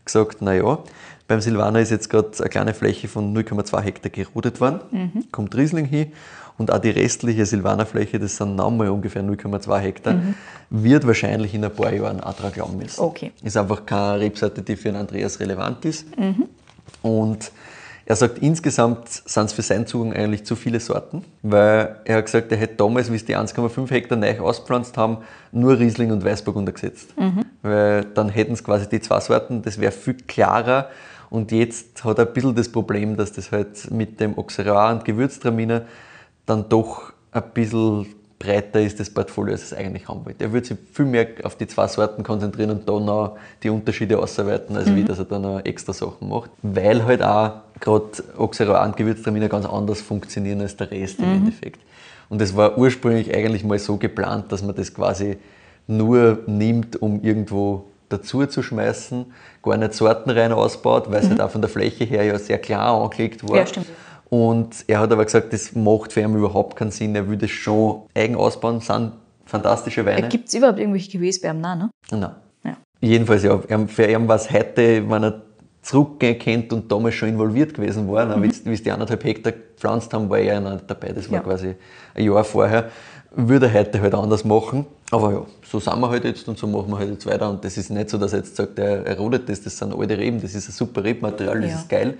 gesagt, naja, beim Silvaner ist jetzt gerade eine kleine Fläche von 0,2 Hektar gerodet worden, mhm. kommt Riesling hin und auch die restliche Silvanerfläche, das sind nochmal ungefähr 0,2 Hektar, mhm. wird wahrscheinlich in ein paar Jahren dran glauben müssen. Okay. Ist einfach keine Rebsorte, die für den Andreas relevant ist. Mhm. Und er sagt, insgesamt sind es für seinen Zugang eigentlich zu viele Sorten, weil er hat gesagt, er hätte damals, wie es die 1,5 Hektar neu auspflanzt haben, nur Riesling und Weißburgunder gesetzt. Mhm. Weil dann hätten es quasi die zwei Sorten, das wäre viel klarer. Und jetzt hat er ein bisschen das Problem, dass das halt mit dem Auxerrois und Gewürztraminer dann doch ein bisschen breiter ist das Portfolio, als es eigentlich haben wollte. Er würde sich viel mehr auf die zwei Sorten konzentrieren und dann auch die Unterschiede ausarbeiten, als mhm. wie dass er dann auch extra Sachen macht. Weil halt auch gerade Auxerrois und Gewürztraminer ganz anders funktionieren als der Rest mhm. im Endeffekt. Und es war ursprünglich eigentlich mal so geplant, dass man das quasi nur nimmt, um irgendwo dazu zu schmeißen, gar nicht sortenrein ausbaut, weil es mhm. halt auch von der Fläche her ja sehr klar angelegt war. Ja, stimmt. Und er hat aber gesagt, das macht für ihn überhaupt keinen Sinn. Er würde schon eigen ausbauen, sind fantastische Weine. Gibt es überhaupt irgendwelche Gewäße bei ihm? Nein, ne? Nein. Ja. Jedenfalls, ja. Für ihn war es heute, wenn er zurückgehen kennt und damals schon involviert gewesen war, mhm. wie es die anderthalb Hektar gepflanzt haben, war er ja nicht dabei. Das war ja. quasi ein Jahr vorher. Würde er heute halt anders machen. Aber ja, so sind wir halt jetzt und so machen wir halt jetzt weiter. Und das ist nicht so, dass er jetzt sagt, er, er rodet das, das sind alte Reben, das ist ein super Rebmaterial, das ja. ist geil.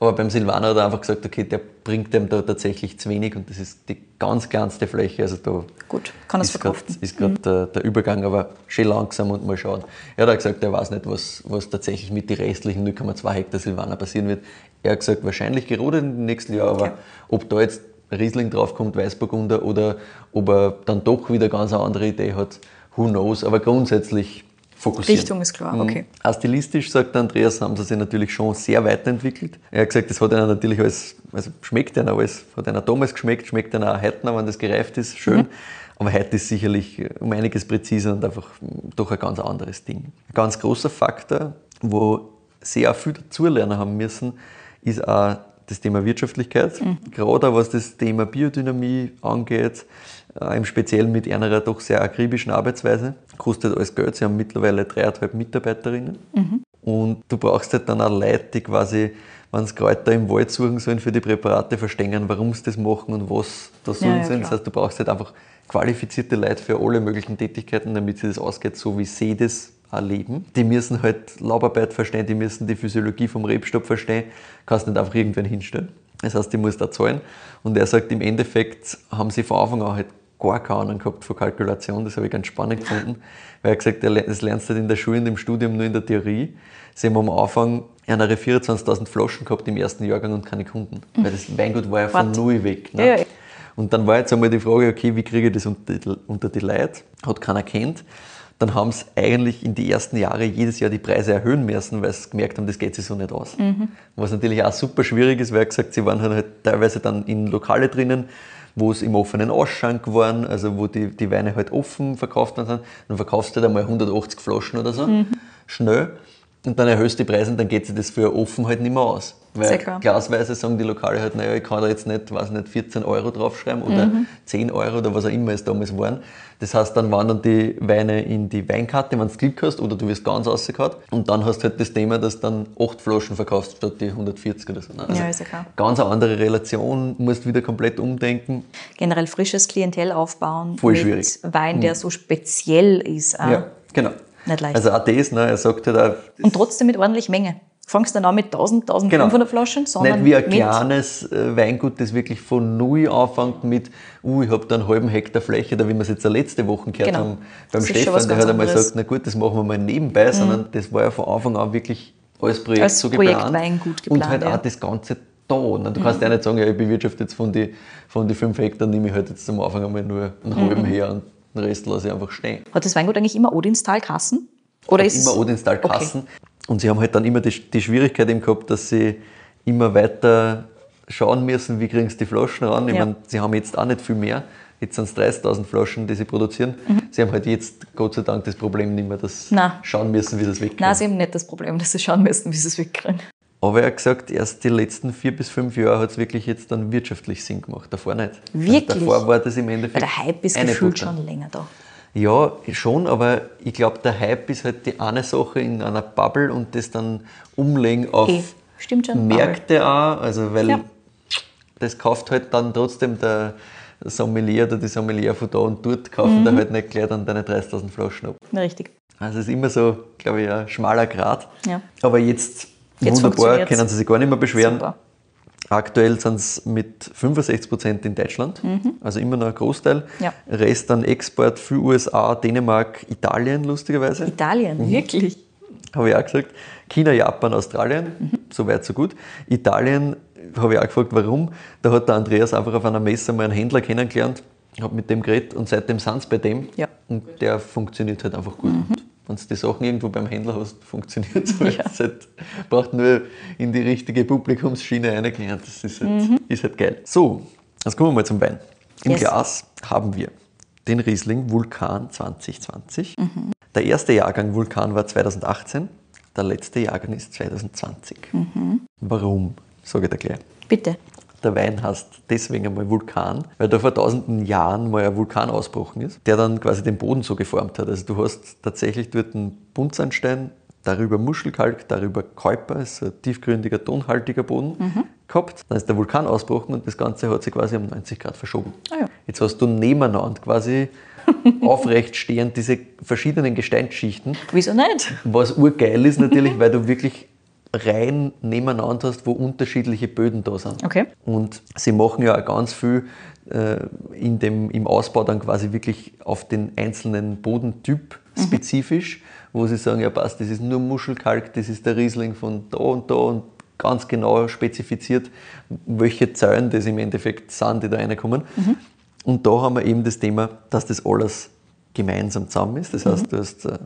Aber beim Silvaner hat er einfach gesagt, okay, der bringt dem da tatsächlich zu wenig und das ist die ganz kleinste Fläche. Also da Gut, kann verkraften. ist gerade mhm. der, der, Übergang, aber schön langsam und mal schauen. Er hat auch gesagt, er weiß nicht, was, was tatsächlich mit den restlichen 0,2 Hektar Silvaner passieren wird. Er hat gesagt, wahrscheinlich gerodet im nächsten Jahr, aber okay. ob da jetzt Riesling draufkommt, Weißburgunder oder ob er dann doch wieder ganz eine andere Idee hat, who knows. Aber grundsätzlich fokussieren. Richtung ist klar, mhm. okay. Auch stilistisch, sagt Andreas, haben sie sich natürlich schon sehr weiterentwickelt. Er hat gesagt, das hat ihnen natürlich alles, also schmeckt ihnen alles, hat ihnen damals geschmeckt, schmeckt ihnen auch heute noch, wenn das gereift ist, schön. Mhm. Aber heute ist sicherlich um einiges präziser und einfach doch ein ganz anderes Ding. Ein ganz großer Faktor, wo auch viel dazulernen haben müssen, ist auch das Thema Wirtschaftlichkeit. Mhm. Gerade was das Thema Biodynamie angeht, äh, im Speziellen mit einer doch sehr akribischen Arbeitsweise. Kostet alles Geld. Sie haben mittlerweile dreieinhalb Mitarbeiterinnen. Mhm. Und du brauchst halt dann auch Leute, die quasi, wenn sie Kräuter im Wald suchen sollen für die Präparate, verstehen, warum sie das machen und was da sollen ja, ja, Das heißt, du brauchst halt einfach qualifizierte Leute für alle möglichen Tätigkeiten, damit sie das ausgeht, so wie sie das erleben. Die müssen halt Laubarbeit verstehen, die müssen die Physiologie vom Rebstock verstehen. Kannst nicht einfach irgendwen hinstellen. Das heißt, die muss da zahlen. Und er sagt, im Endeffekt haben sie von Anfang an halt gar keine Ahnung gehabt von Kalkulation. Das habe ich ganz spannend gefunden, weil er gesagt hat, das lernst du halt in der Schule und im Studium nur in der Theorie. Sie haben am Anfang eine 24.000 Flaschen gehabt im ersten Jahrgang und keine Kunden, weil das Weingut war ja von What? null weg. Ne? Ja, ja. Und dann war jetzt einmal die Frage, okay, wie kriege ich das unter die, unter die Leute? Hat keiner kennt. Dann haben sie eigentlich in die ersten Jahre jedes Jahr die Preise erhöhen müssen, weil sie gemerkt haben, das geht sich so nicht aus. Was natürlich auch super schwierig ist, weil gesagt, sie waren halt teilweise dann in Lokale drinnen, wo es im offenen Ausschank waren, also wo die, die Weine halt offen verkauft worden sind. Dann verkaufst du halt einmal 180 Flaschen oder so, schnell. Und dann erhöhst du die Preise und dann geht sich das für offen halt nicht mehr aus. Weil glasweise sagen die Lokale halt, naja, ich kann da jetzt nicht, weiß nicht, 14 Euro draufschreiben oder 10 Euro oder was auch immer es damals waren. Das heißt, dann wandern die Weine in die Weinkarte, wenn du Glück hast, oder du wirst ganz rausgehauen. Und dann hast du halt das Thema, dass du dann 8 Flaschen verkaufst statt die 140 oder so. ne? Also Ja, ist ja klar. Ganz eine andere Relation, musst wieder komplett umdenken. Generell frisches Klientel aufbauen. Voll mit schwierig. Wein, der so speziell ist. Ja, genau. Nicht leicht. Also auch das, ne, er sagt halt auch, Und trotzdem mit ordentlich Menge. Fangst dann auch mit 1000, 1500 Flaschen, sondern Genau. Nicht wie ein kleines äh, Weingut, das wirklich von null anfängt mit, uh, ich habe da einen halben Hektar Fläche, oder wie wir es jetzt letzte Woche gehört Genau. haben, beim Das Stefan, der hat einmal anderes. Mhm. gesagt, na gut, das machen wir mal nebenbei, sondern das war ja von Anfang an wirklich als Projekt Als so Projekt geplant. Weingut Und geplant, halt ja. Mhm. auch das Ganze da. Ne? Du kannst ja nicht sagen, ja, ich bewirtschafte jetzt von die, von die fünf Hektar, nehme ich halt jetzt am Anfang einmal nur einen Mhm. halben her und den Rest lasse ich einfach stehen Hat das Weingut eigentlich immer Odinstal Kassen? Oder ist immer es- Odenstal Okay. Und sie haben halt dann immer die, die Schwierigkeit eben gehabt, dass sie immer weiter schauen müssen, wie kriegen sie die Flaschen ran. Ich Ja. meine, sie haben jetzt auch nicht viel mehr. Jetzt sind es 30.000 Flaschen, die sie produzieren. Mhm. Sie haben halt jetzt Gott sei Dank das Problem nicht mehr, dass sie Nein. schauen müssen, wie das wegkommt. Nein, sie haben nicht das Problem, dass sie schauen müssen, wie sie es wegkriegen. Aber er hat gesagt, erst die letzten vier bis fünf Jahre hat es wirklich jetzt dann wirtschaftlich Sinn gemacht. Davor nicht. Wirklich? Also davor war das im Weil Endeffekt. der Hype ist gefühlt Butter. schon länger da. Ja, schon, aber ich glaube, der Hype ist halt die eine Sache in einer Bubble und das dann umlegen auf schon. Märkte auch, also weil Ja. das kauft halt dann trotzdem der Sommelier oder die Sommelier von da und dort kaufen da halt nicht gleich dann deine 30.000 Flaschen ab. Richtig. Also es ist immer so, glaube ich, ein schmaler Grad. Ja. Aber jetzt, Jetzt wunderbar, können sie sich gar nicht mehr beschweren. Super. Aktuell sind es mit 65 Prozent in Deutschland, also immer noch ein Großteil. Mhm. Ja. Rest dann Export für USA, Dänemark, Italien lustigerweise. Italien, Mhm. wirklich. Habe ich auch gesagt. China, Japan, Australien, so weit, so gut. Italien habe ich auch gefragt, warum. Da hat der Andreas einfach auf einer Messe mal einen Händler kennengelernt, habe mit dem geredet und seitdem sind sie bei dem. Ja. Und der funktioniert halt einfach gut. Und Wenn du die Sachen irgendwo beim Händler hast, funktioniert es halt. Ja. Halt. Braucht nur in die richtige Publikumsschiene reingehen. Das ist halt, ist halt geil. So, jetzt kommen wir mal zum Wein. Im Yes. Glas haben wir den Riesling Vulkan 2020. Der erste Jahrgang Vulkan war 2018, der letzte Jahrgang ist 2020. Warum? Sage ich dir gleich. Bitte. Der Wein heißt deswegen einmal Vulkan, weil da vor tausenden Jahren mal ein Vulkan ausgebrochen ist, der dann quasi den Boden so geformt hat. Also du hast tatsächlich dort einen Buntsandstein, darüber Muschelkalk, darüber Keuper, ist ein tiefgründiger, tonhaltiger Boden gehabt. Dann ist der Vulkan ausgebrochen und das Ganze hat sich quasi um 90 Grad verschoben. Ah ja. Jetzt hast du nebeneinander quasi aufrecht stehend diese verschiedenen Gesteinsschichten, Wieso nicht? was urgeil ist natürlich, weil du wirklich rein nebeneinander hast, wo unterschiedliche Böden da sind. Okay. Und sie machen ja auch ganz viel äh, in dem, im Ausbau dann quasi wirklich auf den einzelnen Bodentyp spezifisch, wo sie sagen, ja passt, das ist nur Muschelkalk, das ist der Riesling von da und da und ganz genau spezifiziert, welche Zellen das im Endeffekt sind, die da reinkommen. Und da haben wir eben das Thema, dass das alles gemeinsam zusammen ist. Das heißt, du hast äh,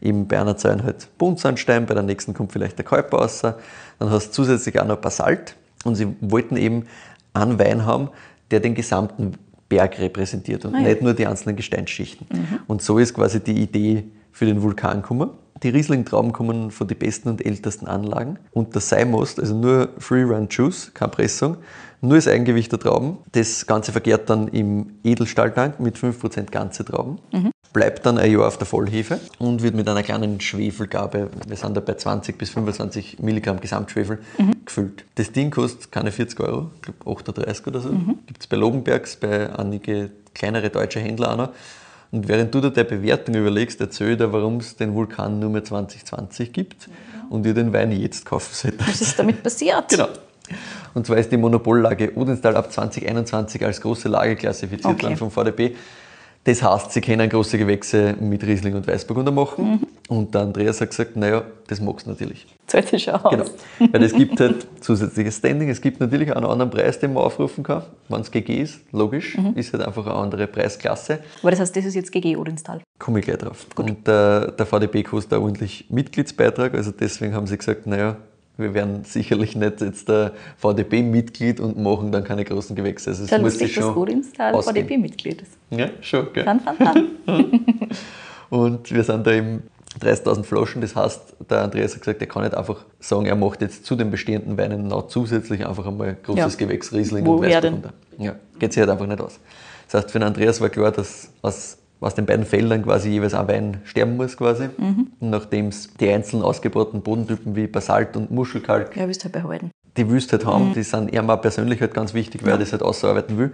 eben bei einer Zelle halt Buntsandstein, bei der nächsten kommt vielleicht der Keuper raus, dann hast du zusätzlich auch noch Basalt und sie wollten eben einen Wein haben, der den gesamten Berg repräsentiert und Ah ja. nicht nur die einzelnen Gesteinsschichten. Und so ist quasi die Idee für den Vulkan gekommen. Die Riesling-Trauben kommen von den besten und ältesten Anlagen. Und der Seimost, also nur Free Run Juice, keine Pressung, nur das Eigengewicht der Trauben. Das Ganze vergärt dann im Edelstahltank mit 5% ganze Trauben. Bleibt dann ein Jahr auf der Vollhefe und wird mit einer kleinen Schwefelgabe, wir sind da bei 20 bis 25 Milligramm Gesamtschwefel, gefüllt. Das Ding kostet keine 40 Euro, ich glaube 38 oder so. Gibt es bei Lobenbergs, bei einige kleinere deutsche Händler auch noch. Und während du dir der Bewertung überlegst, erzähl dir, warum es den Vulkan nur mehr 2020 gibt und ihr den Wein jetzt kaufen solltet. Was ist damit passiert? Genau. Und zwar ist die Monopollage Odenstal ab 2021 als große Lage klassifiziert Okay. worden vom VDB. Das heißt, sie können große Gewächse mit Riesling und Weißburgunder machen. Mhm. Und der Andreas hat gesagt, naja, das magst du natürlich. Zahlt sich aus. Genau. Weil es gibt halt zusätzliches Standing. Es gibt natürlich auch einen anderen Preis, den man aufrufen kann. Wenn es GG ist, logisch, Mhm. ist halt einfach eine andere Preisklasse. Aber das heißt, das ist jetzt GG Odenstal. Komme ich gleich drauf. Und der, der VDB kostet auch ordentlich Mitgliedsbeitrag. Also deswegen haben sie gesagt, naja, wir werden sicherlich nicht jetzt der VDB-Mitglied und machen dann keine großen Gewächse. Also es muss sich schon ausgehen. VDB-Mitglied ist. Ja, schon, gell? Fun, fun, fun. Und wir sind da im 30.000 Flaschen. Das heißt, der Andreas hat gesagt, er kann nicht einfach sagen, er macht jetzt zu den bestehenden Weinen noch zusätzlich einfach einmal großes Ja. Gewächs Riesling Wo und? Weißburgunder. Ja, geht sich halt einfach nicht aus. Das heißt, für den Andreas war klar, dass aus, aus den beiden Feldern quasi jeweils ein Wein sterben muss quasi. Mhm. Und nachdem es die einzelnen ausgebauten Bodentypen wie Basalt und Muschelkalk Ja, willst halt behalten. die Wüste halt Mhm. haben, die sind ihm auch persönlich halt ganz wichtig, weil er das halt ausarbeiten will,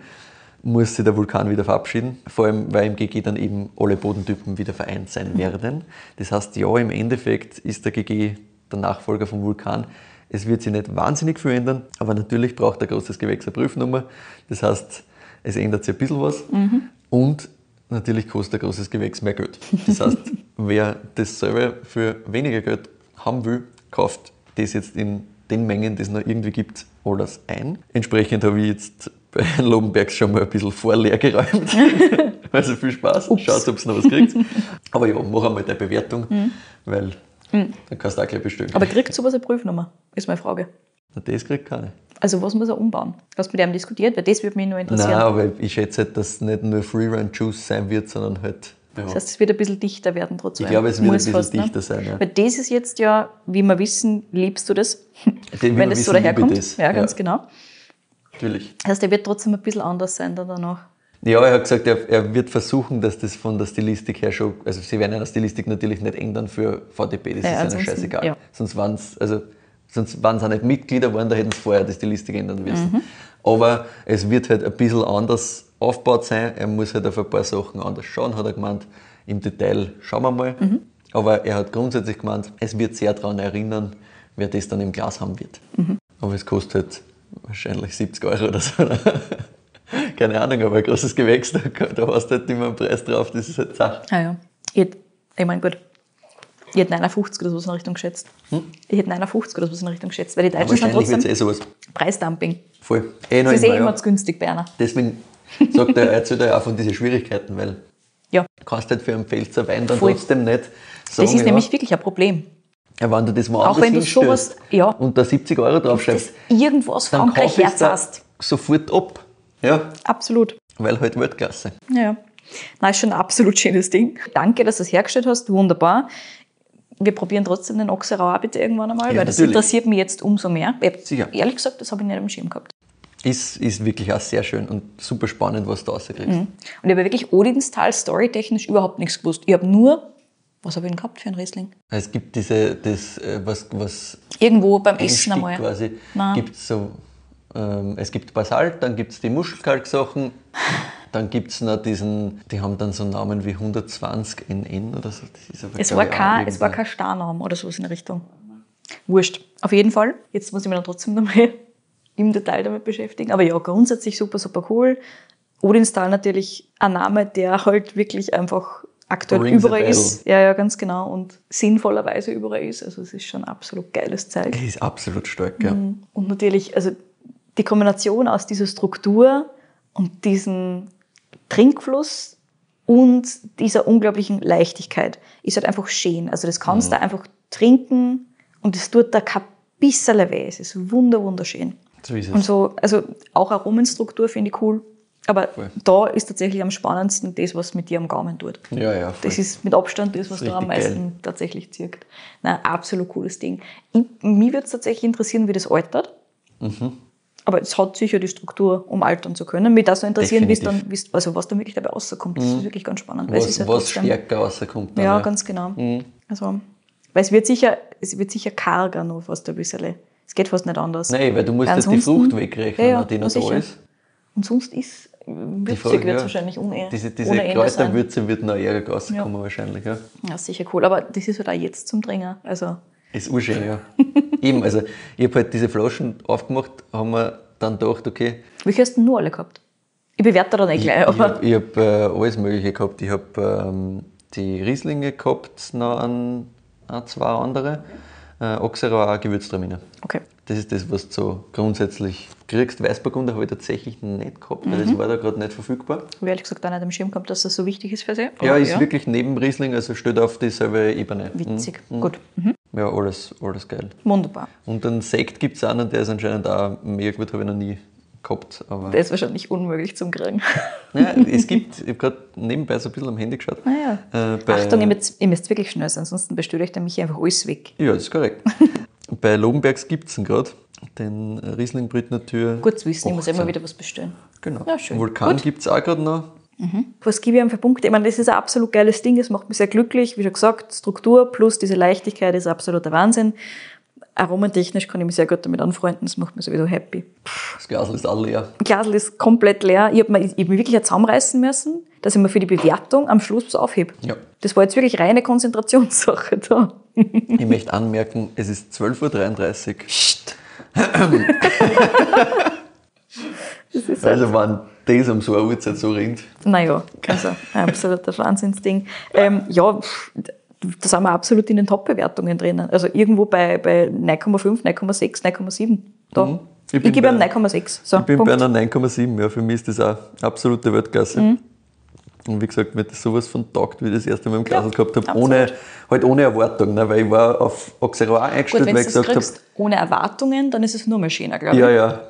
muss sich der Vulkan wieder verabschieden. Vor allem, weil im GG dann eben alle Bodentypen wieder vereint sein Mhm. werden. Das heißt, ja, im Endeffekt ist der GG der Nachfolger vom Vulkan. Es wird sich nicht wahnsinnig viel ändern, aber natürlich braucht ein großes Gewächs eine Prüfnummer. Das heißt, es ändert sich ein bisschen was. Mhm. Und natürlich kostet ein großes Gewächs mehr Geld. Das heißt, wer das selber für weniger Geld haben will, kauft das jetzt in den Mengen, die es noch irgendwie gibt, alles ein. Entsprechend habe ich jetzt bei Lobenbergs schon mal ein bisschen vorleer geräumt. also viel Spaß. Schaut, ob es noch was kriegt. Aber ja, mach einmal deine Bewertung, weil dann kannst du auch gleich bestellen. Aber kriegt sowas eine Prüfnummer? Ist meine Frage. Na, das kriegt keine. Also was muss er umbauen? Hast du mit ihm diskutiert? Weil das würde mich nur interessieren. Nein, aber ich schätze halt, dass es nicht nur Freerun Juice sein wird, sondern halt. Ja. Das heißt, es wird ein bisschen dichter werden trotzdem. Ich glaube, es wird ein bisschen fast, ne? dichter sein, ja. Weil das ist jetzt ja, wie wir wissen, liebst du das, wir wenn das so wissen, daherkommt. das. Ja, ganz Ja. genau. Natürlich. Das heißt, er wird trotzdem ein bisschen anders sein dann danach. Ja, er hat gesagt, er, er wird versuchen, dass das von der Stilistik her schon, also sie werden ja die Stilistik natürlich nicht ändern für VDB, das Ja, ist ihnen ansonsten, scheißegal. ja. Sonst waren es, also sonst waren sie nicht Mitglieder geworden, da hätten sie vorher die Stilistik ändern müssen. Mhm. Aber es wird halt ein bisschen anders aufgebaut sein, er muss halt auf ein paar Sachen anders schauen, hat er gemeint. Im Detail schauen wir mal. Mhm. Aber er hat grundsätzlich gemeint, es wird sehr daran erinnern, wer das dann im Glas haben wird. Mhm. Aber es kostet wahrscheinlich 70 Euro oder so. Keine Ahnung, aber ein großes Gewächs, da, da hast du halt immer einen Preis drauf, das ist halt Sache. Ah ja. Ich, ich meine, gut. Ich hätte 59 oder so in der Richtung geschätzt. Ich hätte 59 oder so in der Richtung geschätzt, weil die Deutschen sind Hm? Trotzdem eh sowas. Preisdumping. Voll. Eh Das ist eh immer, ja. zu günstig bei einer. Deswegen sagt er, er erzählt er ja auch von diesen Schwierigkeiten, weil Ja. du kannst halt für einen Pfälzer Wein dann Voll. trotzdem nicht sagen, Das ist ja, nämlich wirklich ein Problem. ja, wenn du das mal Auch wenn du sowas- ja. und da 70 Euro draufschreibst, irgendwas dann Frankreich kauf ich Herz da hast. sofort ab. Ja, Absolut. weil halt Weltklasse. Ja, ja. Nein, ist schon ein absolut schönes Ding. Danke, dass du es hergestellt hast. Wunderbar. Wir probieren trotzdem den Oxerau auch bitte irgendwann einmal, Ja, weil das natürlich. interessiert mich jetzt umso mehr. Sicher. Ehrlich gesagt, das habe ich nicht am Schirm gehabt. Ist, ist wirklich auch sehr schön und super spannend, was du rauskriegst. Und ich habe wirklich Odenstal storytechnisch überhaupt nichts gewusst. Ich habe nur, was habe ich denn gehabt für ein Riesling? Es gibt diese, das, äh, was, was Irgendwo beim Essen einmal. quasi, Nein. gibt's so, ähm, es gibt Basalt, dann gibt es die Muschelkalksachen, dann gibt es noch diesen, die haben dann so Namen wie 120 NN oder so. Das ist aber, Es war, kein, es war kein Starname oder sowas in der Richtung. Wurscht. Auf jeden Fall. Jetzt muss ich mich dann trotzdem nochmal im Detail damit beschäftigen. Aber ja, grundsätzlich super, super cool. Odinstal natürlich ein Name, der halt wirklich einfach aktuell Rings a überall ist. Ja, ja, ganz genau. Und sinnvollerweise überall ist. Also es ist schon absolut geiles Zeug. Das ist absolut stark, ja. Und natürlich, also die Kombination aus dieser Struktur und diesem Trinkfluss und dieser unglaublichen Leichtigkeit ist halt einfach schön. Also das kannst du einfach trinken und es tut da kein bisschen weh. Es ist wunder, wunderschön. So ist Und es. so, also auch Aromenstruktur finde ich cool. Aber Voll. da ist tatsächlich am spannendsten das, was mit dir am Gaumen tut. Ja, ja. voll. Das ist mit Abstand das, was Das da am meisten tatsächlich zirkt. Nein, absolut cooles Ding. Ich, mich würde es tatsächlich interessieren, wie das altert. Mhm. Aber es hat sicher die Struktur, um altern zu können. Mich das so interessieren, wie es Definitiv. dann, wie's, also was dann wirklich dabei rauskommt. Das ist wirklich ganz spannend. was, ja was trotzdem- stärker rauskommt. dann, Ja, ganz genau. Also, weil es wird sicher, es wird sicher karger noch fast ein bisschen. Es geht fast nicht anders. Nein, weil du musst Weil jetzt die Frucht wegrechnen, Ja, ja, die noch da ist. Und sonst ist, würzig wird es ja. wahrscheinlich ohne, Diese, diese. Kräuterwürze wird noch eher rauskommen wahrscheinlich, ja. Ja, sicher cool. Aber das ist halt auch jetzt zum Trinken. Also, Ist urschön, ja. Eben, also ich habe halt diese Flaschen aufgemacht, haben wir dann gedacht, okay, Welche hast du nur alle gehabt? Ich bewerte da nicht gleich, ich aber habe hab, äh, alles Mögliche gehabt. Ich habe ähm, die Rieslinge gehabt, noch ein, ein zwei andere. Äh, Auxerrois, Gewürztraminer. okay. Das ist das, was du so grundsätzlich kriegst. Weißburgunder habe ich tatsächlich nicht gehabt, weil Mhm. das war da gerade nicht verfügbar. Habe ich ehrlich gesagt auch nicht am Schirm gehabt, dass das so wichtig ist für sie. Ja, ist wirklich neben Riesling, also steht auf dieselbe Ebene. Witzig. Gut. Mhm. Mhm. Ja, alles, alles geil. Wunderbar. Und einen Sekt gibt es auch noch, der ist anscheinend auch mega gut, habe ich noch nie gehabt. Aber Der ist wahrscheinlich unmöglich zum Kriegen. ja, es gibt, ich habe gerade nebenbei so ein bisschen am Handy geschaut. Naja. Äh, bei- Achtung, ihr müsst, ihr müsst wirklich schnell sein, ansonsten bestellt euch der Michi einfach alles weg. Ja, das ist korrekt. Bei Lobenbergs gibt es ihn gerade, den Riesling Natur. Gut zu wissen, ich muss 18. immer wieder was bestellen. Genau. Ja, schön. Vulkan gibt es auch gerade noch. Was gebe ich ihm für Punkte? Ich meine, das ist ein absolut geiles Ding, das macht mich sehr glücklich. Wie schon gesagt, Struktur plus diese Leichtigkeit ist absoluter Wahnsinn. Aromatechnisch kann ich mich sehr gut damit anfreunden, das macht mich sowieso happy. Das Glas ist all leer. Das Glasl ist komplett leer. Ich habe mir, hab mich wirklich zusammenreißen müssen, dass ich mir für die Bewertung am Schluss was aufhebe. Ja. Das war jetzt wirklich reine Konzentrationssache da. Ich möchte anmerken, es ist 12.33 Uhr. Psst. Also, wenn das um so eine Uhrzeit so ringt. Naja, also ein absoluter Wahnsinnsding. Ähm, ja, da sind wir absolut in den Top-Bewertungen drinnen. Also irgendwo bei, bei 9,5, 9,6, 9,7. Da. Mhm. Ich gebe ihm bei- 9,6. So, Ich bin Punkt. bei einer 9,7. Ja, für mich ist das auch absolute Weltklasse. Mhm. Und wie gesagt, mir hat das sowas von taugt, wie ich das erste Mal im Glas Ja, gehabt habe. Ohne, halt ohne Erwartung. Ne? Weil ich war auf Auxerrois Gut, eingestellt, wenn weil du ich gesagt habe, ohne Erwartungen, dann ist es nur mal schöner, glaube ich. Ja, ja.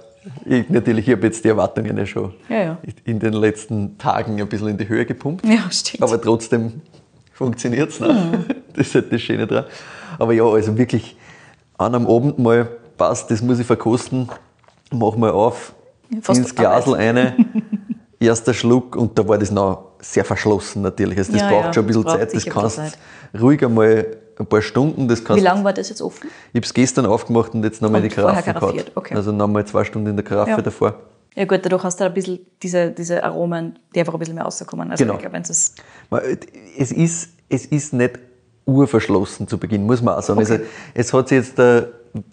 Ich, natürlich, ich habe jetzt die Erwartungen ja schon Ja, ja. in den letzten Tagen ein bisschen in die Höhe gepumpt. Ja, stimmt. Aber trotzdem funktioniert es. Ne? Das ist halt das Schöne dran. Aber ja, also wirklich an am Abend mal passt, das muss ich verkosten. Mach mal auf, Fast ins Glasl rein, erster Schluck und da war das noch sehr verschlossen natürlich. Also das Ja, braucht ja, schon ein bisschen Zeit. Das kannst ruhig einmal ein paar Stunden, das kannst Wie lange war das jetzt offen? ich habe es gestern aufgemacht und jetzt nochmal Und die Karaffe gehabt. okay. Also nochmal zwei Stunden in der Karaffe Ja. davor. Ja gut, dadurch hast du ein bisschen diese, diese Aromen, die einfach ein bisschen mehr rauskommen. Also Genau. glaube, es Es ist, es ist nicht urverschlossen zu Beginn, muss man auch sagen. Also, es hat sich jetzt, äh,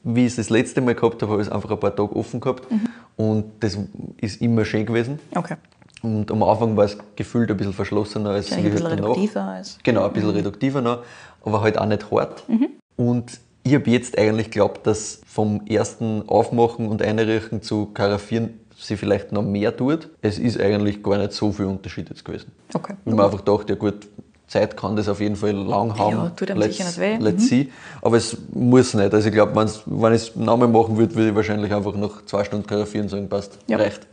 wie ich es das letzte Mal gehabt habe, habe ich es einfach ein paar Tage offen gehabt Mhm. und das ist immer schön gewesen. Okay. Und am Anfang war es gefühlt ein bisschen verschlossener als Wahrscheinlich ein bisschen danach. reduktiver als. Genau, ein bisschen reduktiver noch, aber halt auch nicht hart. Mhm. Und ich habe jetzt eigentlich geglaubt, dass vom ersten Aufmachen und Einrichten zu Karaffieren sie vielleicht noch mehr tut. Es ist eigentlich gar nicht so viel Unterschied jetzt gewesen. Okay. Weil man einfach dachte, ja gut, Zeit kann das auf jeden Fall lang haben. Ja, tut einem sicher nicht weh. Mhm. Let's see. Aber es muss nicht. Also ich glaube, wenn ich es nochmal machen würde, würde ich wahrscheinlich einfach nach zwei Stunden karaffieren sagen, passt, Ja. reicht.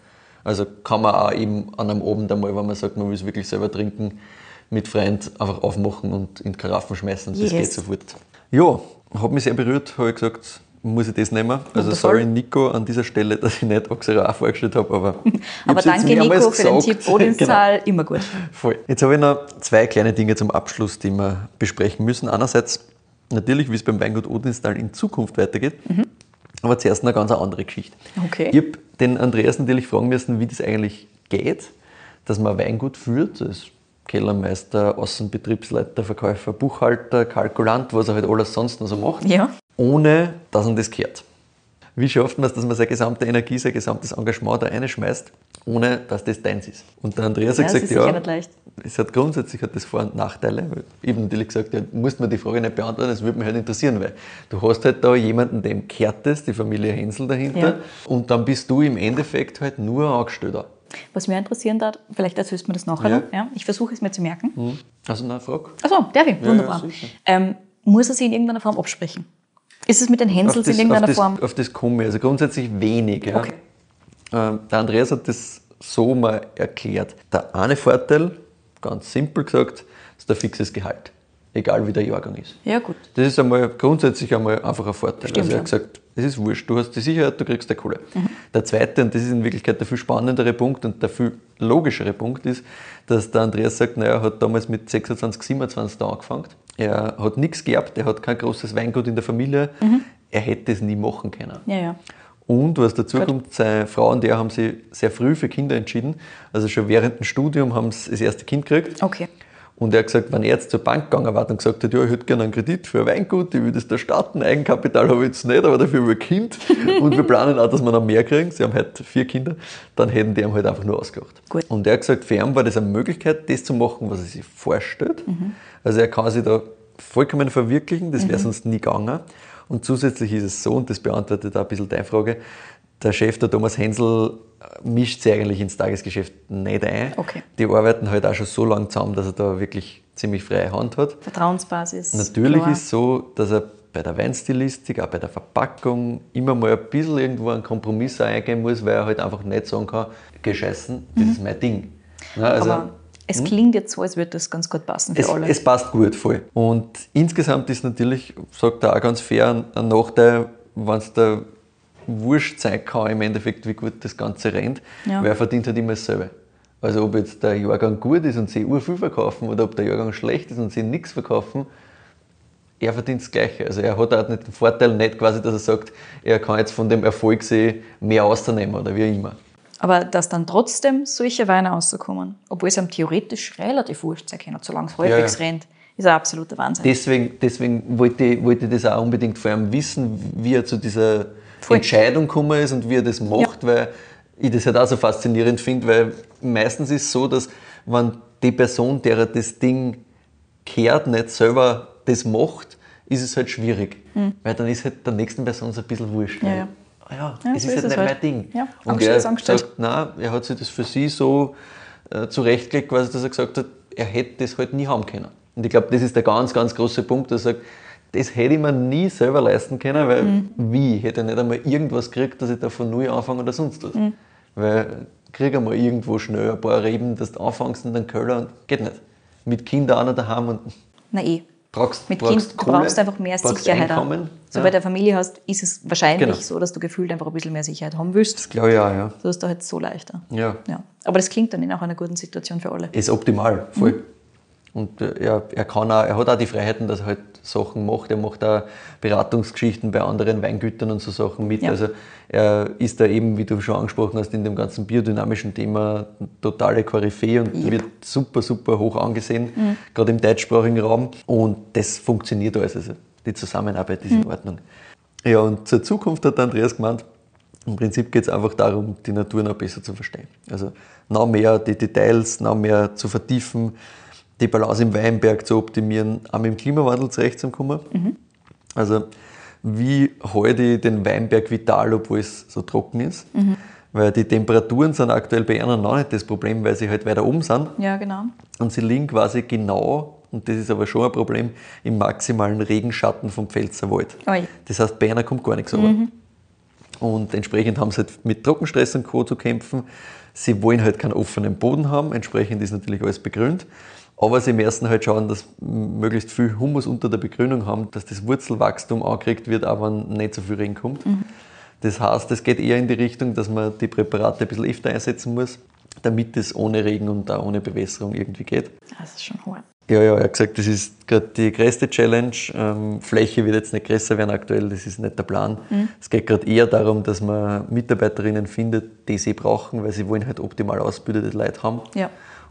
Also kann man auch eben an einem Abend einmal, wenn man sagt, man will es wirklich selber trinken, mit Freund einfach aufmachen und in Karaffen schmeißen. Das Yes. geht sofort. Ja, hat mich sehr berührt, habe ich gesagt, muss ich das nehmen. Also sorry Nico an dieser Stelle, dass ich nicht Auxerrois vorgestellt habe, aber Aber danke Nico für den. Tipp Odinshal, immer gut. Voll. Jetzt habe ich noch zwei kleine Dinge zum Abschluss, die wir besprechen müssen. Einerseits natürlich, wie es beim Weingut Odenstal in Zukunft weitergeht. Aber zuerst eine ganz andere Geschichte. Okay. Ich habe den Andreas natürlich fragen müssen, wie das eigentlich geht, dass man ein Weingut führt. Das ist Kellermeister, Außenbetriebsleiter, Verkäufer, Buchhalter, Kalkulant, was er halt alles sonst noch so macht Ja. Ohne dass man das gehört. Wie schafft man es, dass man seine gesamte Energie, sein gesamtes Engagement da reinschmeißt, ohne dass das deins ist? Und der Andreas Ja, hat das gesagt, ja, nicht leicht. es hat grundsätzlich hat das Vor- und Nachteile. Ich habe natürlich gesagt, ja, musst mir die Frage nicht beantworten, das würde mich halt interessieren, weil du hast halt da jemanden, dem gehört das, die Familie Hensel dahinter, Ja. und dann bist du im Endeffekt halt nur Angestellter. Was mich interessieren darf, vielleicht erzählst du mir das nachher Ja. Ja? Ich versuche es mir zu merken. Also eine Frage. Achso, darf ich? Wunderbar. ähm, muss er sie in irgendeiner Form absprechen? Ist es mit den Hänsels das, in irgendeiner auf, das, Form? auf das komme ich. Also grundsätzlich wenig. Ja. Okay. Ähm, der Andreas hat das so mal erklärt. Der eine Vorteil, ganz simpel gesagt, ist der fixes Gehalt. Egal wie der Jahrgang ist. Ja, gut. Das ist einmal grundsätzlich einmal einfach ein Vorteil. Stimmt also er hat gesagt, es ist wurscht, du hast die Sicherheit, du kriegst der Kohle. Mhm. Der zweite, und das ist in Wirklichkeit der viel spannendere Punkt und der viel logischere Punkt ist, dass der Andreas sagt, naja, er hat damals mit 26, 27 da angefangen. Er hat nichts geerbt, er hat kein großes Weingut in der Familie. Er hätte es nie machen können. Mhm. Ja, ja. Und was dazu Gut. kommt, seine Frau und der haben sich sehr früh für Kinder entschieden. Also schon während dem Studium haben sie das erste Kind gekriegt. Okay. Und er hat gesagt, wenn er jetzt zur Bank gegangen war und gesagt hat, ja, ich hätte gerne einen Kredit für ein Weingut, ich will das da starten, Eigenkapital habe ich jetzt nicht, aber dafür will ein Kind und wir planen auch, dass wir noch mehr kriegen, sie haben halt vier Kinder, dann hätten die ihm halt einfach nur ausgelacht. Gut. Und er hat gesagt, für ihn war das eine Möglichkeit, das zu machen, was er sich vorstellt. Also er kann sich da vollkommen verwirklichen, das wäre sonst nie gegangen. Und zusätzlich ist es so, und das beantwortet auch ein bisschen deine Frage, der Chef, der Thomas Hensel, mischt sich eigentlich ins Tagesgeschäft nicht ein. Okay. Die arbeiten halt auch schon so lange zusammen, dass er da wirklich ziemlich freie Hand hat. Vertrauensbasis. Natürlich klar. ist es so, dass er bei der Weinstilistik, auch bei der Verpackung immer mal ein bisschen irgendwo einen Kompromiss eingehen muss, weil er halt einfach nicht sagen kann, gescheißen, das ist mein Ding. Ja, also, Aber es klingt jetzt so, als würde das ganz gut passen für es, alle. es passt gut, voll. Und insgesamt ist natürlich, sagt er auch ganz fair, ein, ein Nachteil, wenn es der wurscht sein kann im Endeffekt, wie gut das Ganze rennt, Ja. weil er verdient halt immer dasselbe. Also ob jetzt der Jahrgang gut ist und sie ur viel verkaufen oder ob der Jahrgang schlecht ist und sie nichts verkaufen, er verdient das Gleiche. Also er hat auch nicht den Vorteil, nicht quasi, dass er sagt, er kann jetzt von dem Erfolg sich mehr ausnehmen oder wie immer. Aber dass dann trotzdem solche Weine rauskommen, obwohl es einem theoretisch relativ wurscht sein kann, solange es halbwegs ja. rennt, ist ein absoluter Wahnsinn. Deswegen, deswegen wollte, ich, wollte ich das auch unbedingt vor allem wissen, wie er zu dieser Voll. Entscheidung gekommen ist und wie er das macht, weil ich das halt auch so faszinierend finde, weil meistens ist es so, dass wenn die Person, der das Ding kehrt, nicht selber das macht, ist es halt schwierig. Weil dann ist halt der nächsten Person so ein bisschen wurscht. Ja, ja. ah ja, Ja, es so ist ist halt nicht halt. mein Ding. Ja, und angestellt er angestellt. sagt, nein, er hat sich das für sie so äh, zurechtgelegt, quasi, dass er gesagt hat, er hätte das halt nie haben können. Und ich glaube, das ist der ganz, ganz große Punkt, dass er sagt, das hätte ich mir nie selber leisten können, weil Mhm. wie? Ich hätte nicht einmal irgendwas gekriegt, dass ich da von null anfange oder sonst was. Mhm. Weil krieg einmal irgendwo schnell ein paar Reben, dass du anfängst in den Keller und geht nicht. Mit Kindern auch noch daheim und Na eh. brauchst, Mit brauchst Kind, du brauchst einfach mehr brauchst Sicherheit. Einkommen. So ja. bei der Familie hast, ist es wahrscheinlich Genau. so, dass du gefühlt einfach ein bisschen mehr Sicherheit haben willst. Das glaube ich auch, ja. So ist da halt so leichter. Ja. Ja. Aber das klingt dann in auch einer guten Situation für alle. ist optimal, voll. Mhm. Und äh, er, er, kann auch, er hat auch die Freiheiten, dass er halt Sachen macht. Er macht auch Beratungsgeschichten bei anderen Weingütern und so Sachen mit. Ja. Also er ist da eben, wie du schon angesprochen hast, in dem ganzen biodynamischen Thema totale Koryphäe und Yep. Mhm. wird super, super hoch angesehen, gerade im deutschsprachigen Raum. Und das funktioniert alles. Also die Zusammenarbeit ist in Mhm. Ordnung. Ja, und zur Zukunft hat Andreas gemeint, im Prinzip geht es einfach darum, die Natur noch besser zu verstehen. Also noch mehr die Details, noch mehr zu vertiefen, die Balance im Weinberg zu optimieren, auch mit dem Klimawandel zurechtzukommen. Also wie halte ich den Weinberg vital, obwohl es so trocken ist? Weil die Temperaturen sind aktuell bei ihnen noch nicht das Problem, weil sie halt weiter oben sind. Ja, genau. Und sie liegen quasi genau, und das ist aber schon ein Problem, im maximalen Regenschatten vom Pfälzerwald. Ui. Das heißt, bei einer kommt gar nichts runter. Und entsprechend haben sie halt mit Trockenstress und Co. zu kämpfen. Sie wollen halt keinen offenen Boden haben, entsprechend ist natürlich alles begrünt. Aber sie müssen halt schauen, dass möglichst viel Humus unter der Begrünung haben, dass das Wurzelwachstum angekriegt wird, auch wenn nicht so viel Regen kommt. Das heißt, es geht eher in die Richtung, dass man die Präparate ein bisschen öfter einsetzen muss, damit es ohne Regen und auch ohne Bewässerung irgendwie geht. Das ist schon hart. Ja, ja, er hat gesagt, das ist gerade die größte Challenge. Ähm, Fläche wird jetzt nicht größer werden aktuell, das ist nicht der Plan. Es geht gerade eher darum, dass man Mitarbeiterinnen findet, die sie brauchen, weil sie wollen halt optimal ausgebildete Leute haben. Ja.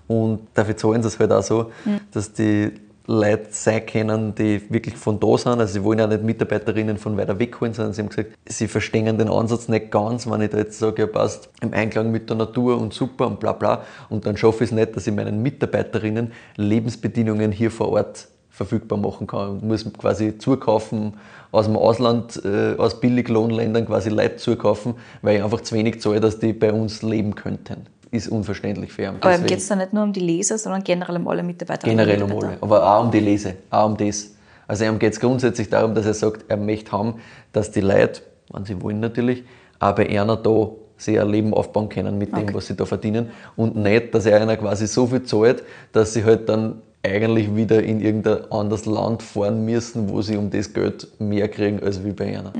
Und dafür zahlen sie es halt auch so, dass die Leute sein können, die wirklich von da sind. Also sie wollen auch nicht Mitarbeiterinnen von weiter weg holen, sondern sie haben gesagt, sie verstehen den Ansatz nicht ganz, wenn ich da jetzt sage, ja passt, im Einklang mit der Natur und super und bla bla. Und dann schaffe ich es nicht, dass ich meinen Mitarbeiterinnen Lebensbedingungen hier vor Ort verfügbar machen kann. Ich muss quasi zukaufen aus dem Ausland, äh, aus Billiglohnländern quasi Leute zukaufen, weil ich einfach zu wenig zahle, dass die bei uns leben könnten. Ist unverständlich für ihn. Aber Deswegen- geht es da nicht nur um die Leser, sondern generell um alle Mitarbeiter? Generell um alle, aber auch um die Lese, auch um das. Also ihm geht es grundsätzlich darum, dass er sagt, er möchte haben, dass die Leute, wenn sie wollen natürlich, auch bei einer da sich ein Leben aufbauen können mit dem, Okay. was sie da verdienen. Und nicht, dass er einer quasi so viel zahlt, dass sie halt dann eigentlich wieder in irgendein anderes Land fahren müssen, wo sie um das Geld mehr kriegen als wie bei einer.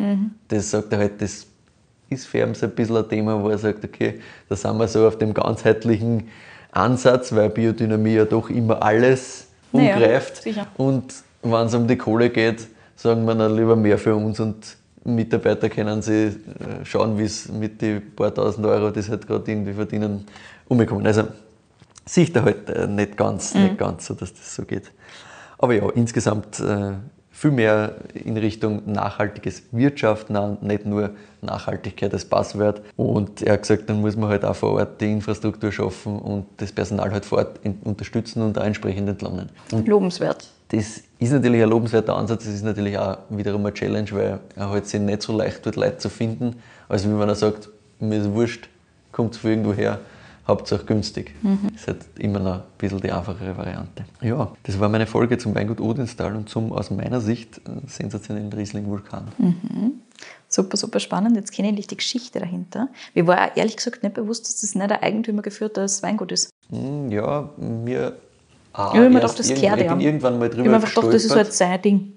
Das sagt er halt, das ist für ihn so ein bisschen ein Thema, wo er sagt, okay, da sind wir so auf dem ganzheitlichen Ansatz, weil Biodynamie ja doch immer alles Naja, umgreift. sicher. Und wenn es um die Kohle geht, sagen wir dann lieber mehr für uns und Mitarbeiter können sie äh, schauen, wie es mit den paar tausend Euro, die sie halt gerade irgendwie verdienen, umgekommen. Also sieht er halt äh, nicht ganz, Mhm. nicht ganz so, dass das so geht. Aber ja, insgesamt äh, viel mehr in Richtung nachhaltiges Wirtschaften an, nicht nur Nachhaltigkeit als Passwort. Und er hat gesagt, dann muss man halt auch vor Ort die Infrastruktur schaffen und das Personal halt vor Ort unterstützen und auch entsprechend entlohnen. Und Lobenswert. das ist natürlich ein lobenswerter Ansatz, das ist natürlich auch wiederum eine Challenge, weil er halt sich nicht so leicht tut, Leute zu finden, als wie wenn er sagt, mir ist wurscht, kommt von irgendwo her, Hauptsache günstig. Das ist halt immer noch ein bisschen die einfachere Variante. Ja, das war meine Folge zum Weingut Odinstal und zum aus meiner Sicht äh, sensationellen Riesling-Vulkan. Super, super spannend. Jetzt kenne ich die Geschichte dahinter. Mir war ehrlich gesagt nicht bewusst, dass das nicht ein eigentümergeführtes Weingut ist. Hm, Ja, mir ah, Ich habe mir gedacht, das irgend- kehrt Ich bin ja. irgendwann mal Ich drüber habe mir gedacht, das ist halt sein Ding.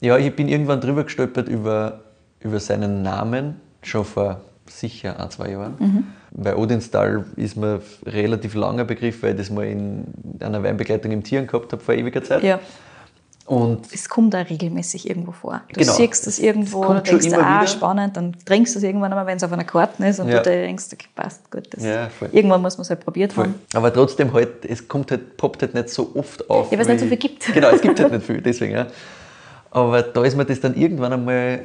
Ja, ich bin irgendwann drüber gestolpert über, über seinen Namen, schon vor sicher ein, zwei Jahren. Mhm. Bei Odinstal ist mir ein relativ langer Begriff, weil ich das mal in einer Weinbegleitung im Tieren gehabt habe vor ewiger Zeit. Ja. Und Es kommt da regelmäßig irgendwo vor. Du Genau. siehst das irgendwo und kommt denkst, immer ah, wieder. spannend, dann trinkst du es irgendwann einmal, wenn es auf einer Karte ist und Ja. du denkst, okay, passt gut. Das Ja, irgendwann muss man es halt probiert voll. haben. Aber trotzdem halt, es kommt halt, poppt halt nicht so oft auf. Ja, weil es nicht so viel gibt. Genau, es gibt halt nicht viel, deswegen. Ja. Aber da ist mir das dann irgendwann einmal,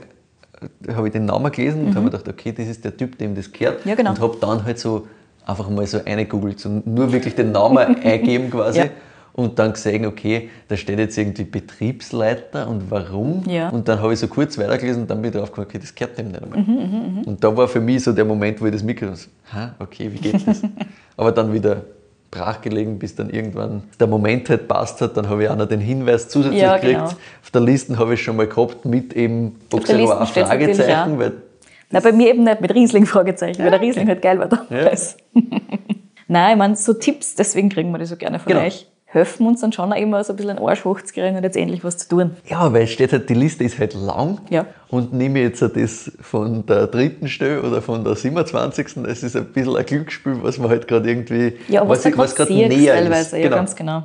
habe ich den Namen gelesen und habe mir gedacht, okay, das ist der Typ, dem das gehört. Mhm. Ja, genau. Und habe dann halt so einfach mal so eingegoogelt, so nur wirklich den Namen eingeben quasi. Ja. Und dann gesehen, okay, da steht jetzt irgendwie Betriebsleiter und warum. Ja. Und dann habe ich so kurz weitergelesen und dann bin ich drauf gekommen, okay, das gehört dem nicht einmal. Mhm, und da war für mich so der Moment, wo ich das habe, "Hä, okay, wie geht das? Aber dann wieder brach gelegen, bis dann irgendwann der Moment halt passt hat. Dann habe ich auch noch den Hinweis zusätzlich Ja, gekriegt. genau. Auf der Liste habe ich schon mal gehabt mit eben Auf der Boxer Liste ein steht's natürlich Fragezeichen, weil Na, bei mir eben nicht mit Riesling Fragezeichen, weil der Riesling halt geil war damals. Nein, ich meine, so Tipps, deswegen kriegen wir die so gerne von Genau. euch, helfen uns dann schon auch immer so ein bisschen einen Arsch hochzukriegen und jetzt endlich was zu tun. Ja, weil es steht halt, die Liste ist halt lang. Ja. Und nehme ich jetzt das von der dritten Stelle oder von der 27. Das ist ein bisschen ein Glücksspiel, was man halt gerade irgendwie, Ja, aber was, was, was gerade näher teilweise, ist. ja, ganz genau.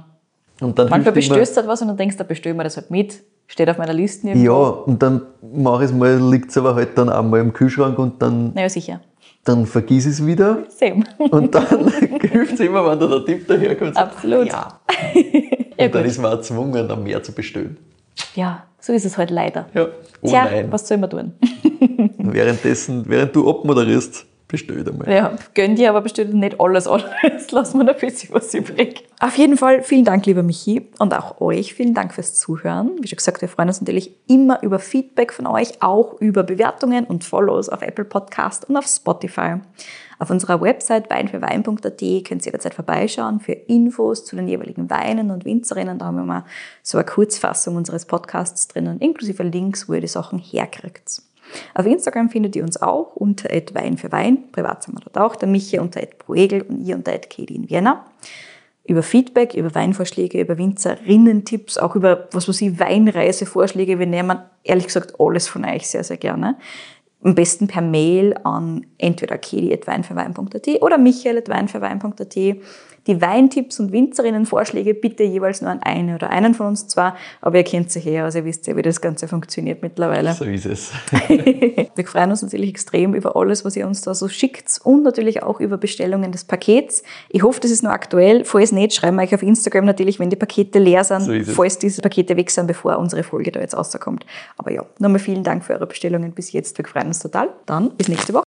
Und dann Manchmal bestößt halt was und dann denkst du, da bestellen wir das halt mit, steht auf meiner Liste Ja, irgendwo. und dann mache ich es mal, liegt es aber halt dann auch mal im Kühlschrank und dann, Naja, sicher. Dann vergiss ich es wieder. Same. Und dann hilft es immer, wenn da der Tipp daherkommt. sagt, Absolut. Ja. Ja, Und dann ist man gezwungen, dann mehr zu bestellen. Ja, so ist es halt leider. Ja. Oh Tja, nein. was soll man tun? Währenddessen, während du abmoderierst, bestell einmal. Ja, gönn dir, aber bestell dir nicht alles an. Jetzt lassen wir noch ein bisschen was übrig. Auf jeden Fall vielen Dank, lieber Michi, und auch euch vielen Dank fürs Zuhören. Wie schon gesagt, wir freuen uns natürlich immer über Feedback von euch, auch über Bewertungen und Follows auf Apple Podcast und auf Spotify. Auf unserer Website weinfürwein.at könnt ihr jederzeit vorbeischauen für Infos zu den jeweiligen Weinen und Winzerinnen. Da haben wir mal so eine Kurzfassung unseres Podcasts drinnen, inklusive Links, wo ihr die Sachen herkriegt. Auf Instagram findet ihr uns auch unter Wein für Wein. Privat sind wir dort auch. Der Michi unter Bruegel und ihr unter Katie in Vienna. Über Feedback, über Weinvorschläge, über Winzerinnen-Tipps, auch über, was weiß ich, Weinreisevorschläge. Wir nehmen ehrlich gesagt alles von euch sehr, sehr gerne. Am besten per Mail an entweder kedi.weinfürwein.at oder michael.weinfürwein.at. Die Weintipps und Winzerinnenvorschläge bitte jeweils nur an eine oder einen von uns zwar, aber ihr kennt sich her, also ihr wisst ja, wie das Ganze funktioniert mittlerweile. So ist es. Wir freuen uns natürlich extrem über alles, was ihr uns da so schickt und natürlich auch über Bestellungen des Pakets. Ich hoffe, das ist noch aktuell. Falls nicht, schreiben wir euch auf Instagram natürlich, wenn die Pakete leer sind, So falls diese Pakete weg sind, bevor unsere Folge da jetzt rauskommt. Aber ja, nochmal vielen Dank für eure Bestellungen bis jetzt. Wir freuen uns total. Dann bis nächste Woche.